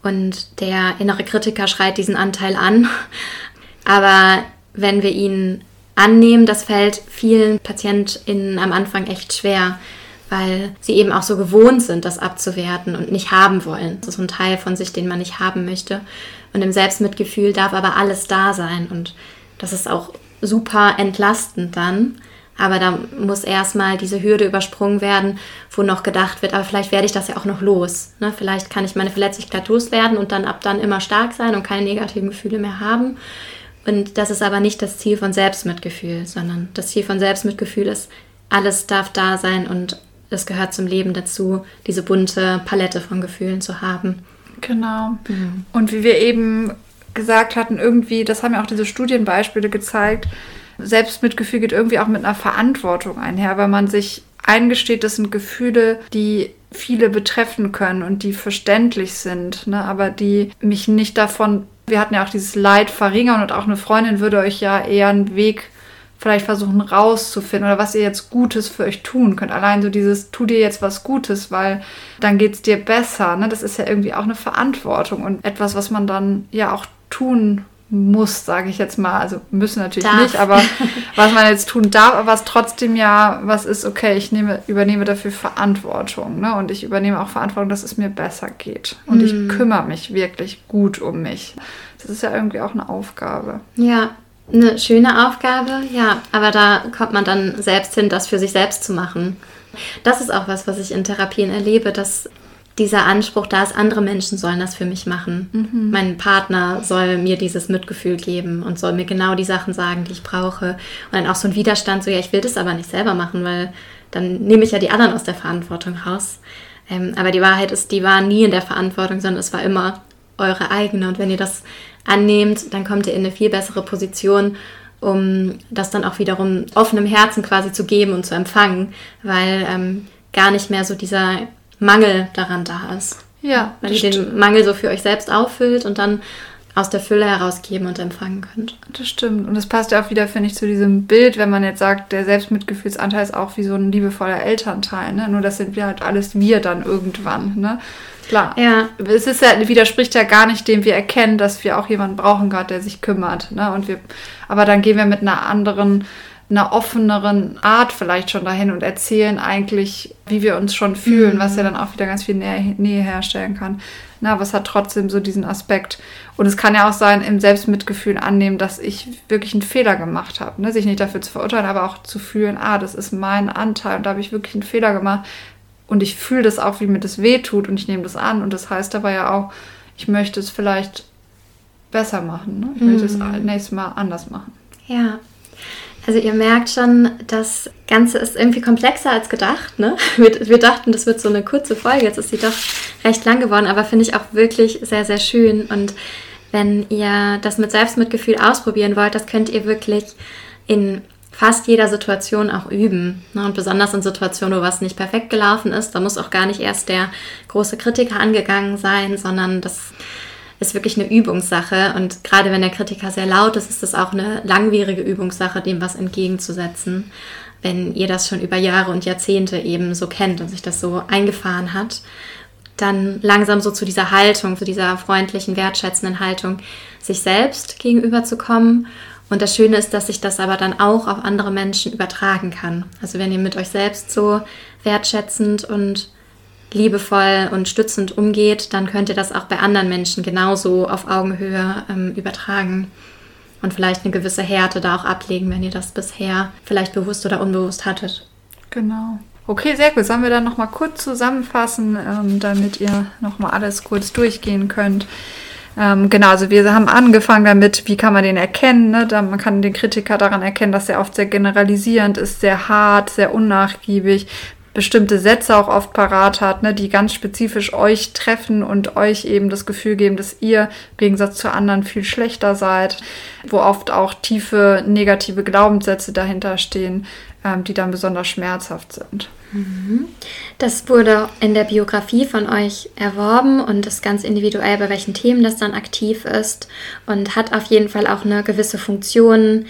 Und der innere Kritiker schreit diesen Anteil an. Aber wenn wir ihn annehmen, das fällt vielen PatientInnen am Anfang echt schwer, weil sie eben auch so gewohnt sind, das abzuwerten und nicht haben wollen. Das ist ein Teil von sich, den man nicht haben möchte. Und im Selbstmitgefühl darf aber alles da sein. Und das ist auch super entlastend dann. Aber da muss erstmal diese Hürde übersprungen werden, wo noch gedacht wird, aber vielleicht werde ich das ja auch noch los. Ne? Vielleicht kann ich meine Verletzlichkeit loswerden und dann ab dann immer stark sein und keine negativen Gefühle mehr haben. Und das ist aber nicht das Ziel von Selbstmitgefühl, sondern das Ziel von Selbstmitgefühl ist, alles darf da sein und es gehört zum Leben dazu, diese bunte Palette von Gefühlen zu haben. Genau. Mhm. Und wie wir eben gesagt hatten, irgendwie, das haben ja auch diese Studienbeispiele gezeigt, Selbstmitgefühl geht irgendwie auch mit einer Verantwortung einher, weil man sich eingesteht, das sind Gefühle, die viele betreffen können und die verständlich sind, ne, aber die mich nicht davon, wir hatten ja auch dieses Leid verringern und auch eine Freundin würde euch ja eher einen Weg vielleicht versuchen rauszufinden oder was ihr jetzt Gutes für euch tun könnt. Allein so dieses, tu dir jetzt was Gutes, weil dann geht es dir besser. Ne? Das ist ja irgendwie auch eine Verantwortung und etwas, was man dann ja auch tun muss, sage ich jetzt mal. Also müssen natürlich darf. nicht, aber was man jetzt tun darf, aber was trotzdem ja was ist, okay, ich nehme, übernehme dafür Verantwortung. Ne? Und ich übernehme auch Verantwortung, dass es mir besser geht. Und mm. ich hm. kümmere mich wirklich gut um mich. Das ist ja irgendwie auch eine Aufgabe. Ja, eine schöne Aufgabe, ja. Aber da kommt man dann selbst hin, das für sich selbst zu machen. Das ist auch was, was ich in Therapien erlebe, dass dieser Anspruch da ist, andere Menschen sollen das für mich machen. Mhm. Mein Partner soll mir dieses Mitgefühl geben und soll mir genau die Sachen sagen, die ich brauche. Und dann auch so ein Widerstand, so ja, ich will das aber nicht selber machen, weil dann nehme ich ja die anderen aus der Verantwortung raus. Ähm, aber die Wahrheit ist, die waren nie in der Verantwortung, sondern es war immer eure eigene. Und wenn ihr das annehmt, dann kommt ihr in eine viel bessere Position, um das dann auch wiederum offenem Herzen quasi zu geben und zu empfangen, weil ähm, gar nicht mehr so dieser Mangel daran da ist. Ja. Weil ihr den Mangel so für euch selbst auffüllt und dann aus der Fülle herausgeben und empfangen könnt. Das stimmt. Und das passt ja auch wieder, finde ich, zu diesem Bild, wenn man jetzt sagt, der Selbstmitgefühlsanteil ist auch wie so ein liebevoller Elternteil. Ne? Nur das sind wir halt alles wir dann irgendwann. Ne? Klar. Ja. Es ist ja, widerspricht ja gar nicht dem, wir erkennen, dass wir auch jemanden brauchen gerade, der sich kümmert. Ne? Und wir, aber dann gehen wir mit einer anderen einer offeneren Art vielleicht schon dahin und erzählen eigentlich, wie wir uns schon fühlen, mhm. was ja dann auch wieder ganz viel Nähe, Nähe herstellen kann. Na, aber es hat trotzdem so diesen Aspekt. Und es kann ja auch sein, im Selbstmitgefühl annehmen, dass ich wirklich einen Fehler gemacht habe. Ne? Sich nicht dafür zu verurteilen, aber auch zu fühlen, ah, das ist mein Anteil und da habe ich wirklich einen Fehler gemacht. Und ich fühle das auch, wie mir das wehtut und ich nehme das an. Und das heißt aber ja auch, ich möchte es vielleicht besser machen. Ne? Ich mhm. möchte es nächstes Mal anders machen. Ja, also ihr merkt schon, das Ganze ist irgendwie komplexer als gedacht. Ne? Wir, wir, dachten, das wird so eine kurze Folge. Jetzt ist sie doch recht lang geworden, aber finde ich auch wirklich sehr, sehr schön. Und wenn ihr das mit Selbstmitgefühl ausprobieren wollt, das könnt ihr wirklich in fast jeder Situation auch üben. Ne? Und besonders in Situationen, wo was nicht perfekt gelaufen ist, da muss auch gar nicht erst der große Kritiker angegangen sein, sondern das ist wirklich eine Übungssache. Und gerade wenn der Kritiker sehr laut ist, ist das auch eine langwierige Übungssache, dem was entgegenzusetzen. Wenn ihr das schon über Jahre und Jahrzehnte eben so kennt und sich das so eingefahren hat, dann langsam so zu dieser Haltung, zu dieser freundlichen, wertschätzenden Haltung sich selbst gegenüber zu kommen. Und das Schöne ist, dass sich das aber dann auch auf andere Menschen übertragen kann. Also wenn ihr mit euch selbst so wertschätzend und liebevoll und stützend umgeht, dann könnt ihr das auch bei anderen Menschen genauso auf Augenhöhe ähm, übertragen und vielleicht eine gewisse Härte da auch ablegen, wenn ihr das bisher vielleicht bewusst oder unbewusst hattet. Genau. Okay, sehr gut. Sollen wir dann nochmal kurz zusammenfassen, ähm, damit ihr nochmal alles kurz durchgehen könnt? Ähm, genau, also wir haben angefangen damit, wie kann man den erkennen. Ne? Da, man kann den Kritiker daran erkennen, dass er oft sehr generalisierend ist, sehr hart, sehr unnachgiebig bestimmte Sätze auch oft parat hat, ne, die ganz spezifisch euch treffen und euch eben das Gefühl geben, dass ihr im Gegensatz zu anderen viel schlechter seid, wo oft auch tiefe negative Glaubenssätze dahinter stehen, ähm, die dann besonders schmerzhaft sind. Mhm. Das wurde in der Biografie von euch erworben und ist ganz individuell, bei welchen Themen das dann aktiv ist und hat auf jeden Fall auch eine gewisse Funktion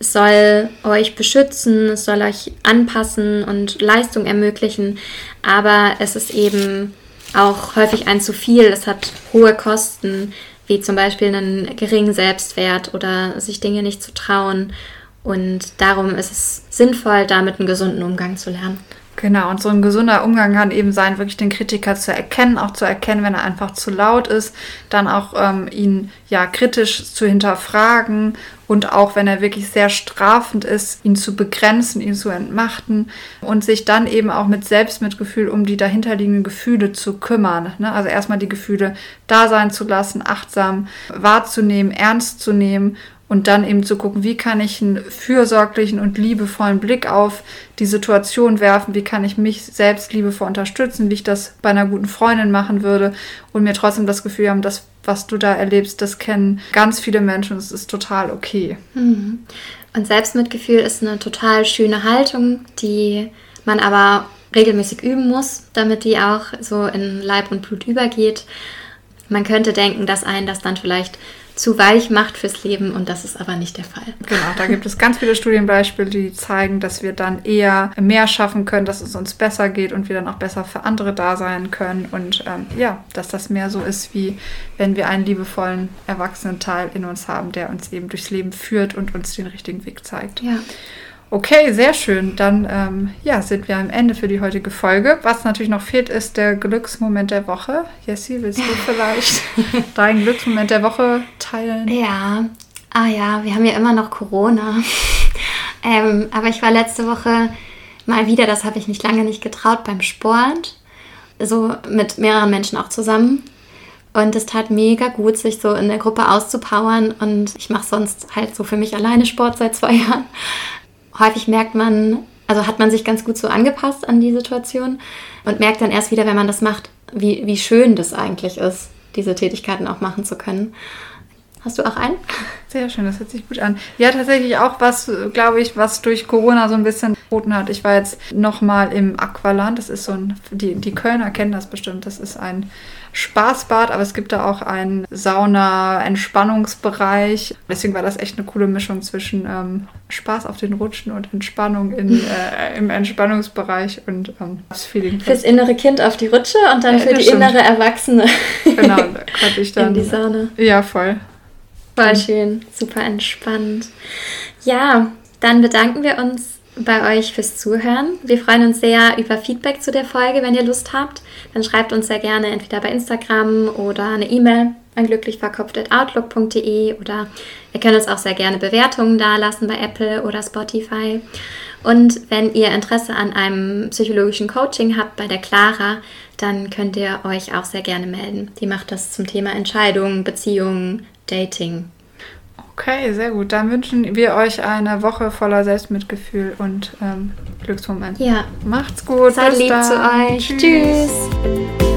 es soll euch beschützen, es soll euch anpassen und Leistung ermöglichen, aber es ist eben auch häufig ein zu viel. Es hat hohe Kosten, wie zum Beispiel einen geringen Selbstwert oder sich Dinge nicht zu trauen. Und darum ist es sinnvoll, damit einen gesunden Umgang zu lernen. Genau, und so ein gesunder Umgang kann eben sein, wirklich den Kritiker zu erkennen, auch zu erkennen, wenn er einfach zu laut ist, dann auch ähm, ihn ja kritisch zu hinterfragen und auch wenn er wirklich sehr strafend ist, ihn zu begrenzen, ihn zu entmachten und sich dann eben auch mit Selbstmitgefühl um die dahinterliegenden Gefühle zu kümmern. Ne? Also erstmal die Gefühle da sein zu lassen, achtsam wahrzunehmen, ernst zu nehmen und dann eben zu gucken, wie kann ich einen fürsorglichen und liebevollen Blick auf die Situation werfen, wie kann ich mich selbst liebevoll unterstützen, wie ich das bei einer guten Freundin machen würde und mir trotzdem das Gefühl haben, das was du da erlebst, das kennen ganz viele Menschen und es ist total okay. Mhm. Und Selbstmitgefühl ist eine total schöne Haltung, die man aber regelmäßig üben muss, damit die auch so in Leib und Blut übergeht. Man könnte denken, dass einen das dann vielleicht zu weich macht fürs Leben und das ist aber nicht der Fall. Genau, da gibt es ganz viele Studienbeispiele, die zeigen, dass wir dann eher mehr schaffen können, dass es uns besser geht und wir dann auch besser für andere da sein können und ähm, ja, dass das mehr so ist, wie wenn wir einen liebevollen erwachsenen Teil in uns haben, der uns eben durchs Leben führt und uns den richtigen Weg zeigt. Ja. Okay, sehr schön. Dann ähm, ja, sind wir am Ende für die heutige Folge. Was natürlich noch fehlt, ist der Glücksmoment der Woche. Jessie, willst du vielleicht deinen Glücksmoment der Woche teilen? Ja, ah ja, wir haben ja immer noch Corona. ähm, aber ich war letzte Woche mal wieder, das habe ich mich lange nicht getraut, beim Sport. So mit mehreren Menschen auch zusammen. Und es tat mega gut, sich so in der Gruppe auszupowern. Und ich mache sonst halt so für mich alleine Sport seit zwei Jahren häufig merkt man, also hat man sich ganz gut so angepasst an die Situation und merkt dann erst wieder, wenn man das macht, wie, wie schön das eigentlich ist, diese Tätigkeiten auch machen zu können. Hast du auch einen? Sehr schön, das hört sich gut an. Ja, tatsächlich auch was, glaube ich, was durch Corona so ein bisschen geboten hat. Ich war jetzt nochmal im Aqualand. Das ist so ein, die, die Kölner kennen das bestimmt. Das ist ein Spaßbad, aber es gibt da auch einen Sauna-Entspannungsbereich. Deswegen war das echt eine coole Mischung zwischen ähm, Spaß auf den Rutschen und Entspannung in, äh, im Entspannungsbereich und ähm, das Feeling. Fürs innere Kind auf die Rutsche und dann äh, für die stimmt. innere Erwachsene. Genau, da konnte ich dann. In die Sauna. Ja, voll. Voll schön, super entspannt. Ja, dann bedanken wir uns bei euch fürs Zuhören. Wir freuen uns sehr über Feedback zu der Folge. Wenn ihr Lust habt, dann schreibt uns sehr gerne entweder bei Instagram oder eine E-Mail an glücklichverkopft.outlook.de oder ihr könnt uns auch sehr gerne Bewertungen dalassen bei Apple oder Spotify. Und wenn ihr Interesse an einem psychologischen Coaching habt bei der Clara, dann könnt ihr euch auch sehr gerne melden. Die macht das zum Thema Entscheidungen, Beziehungen, Dating Okay, sehr gut. Dann wünschen wir euch eine Woche voller Selbstmitgefühl und ähm, Glücksmomente. Ja. Macht's gut. Seid lieb dann. zu euch. Tschüss. Tschüss.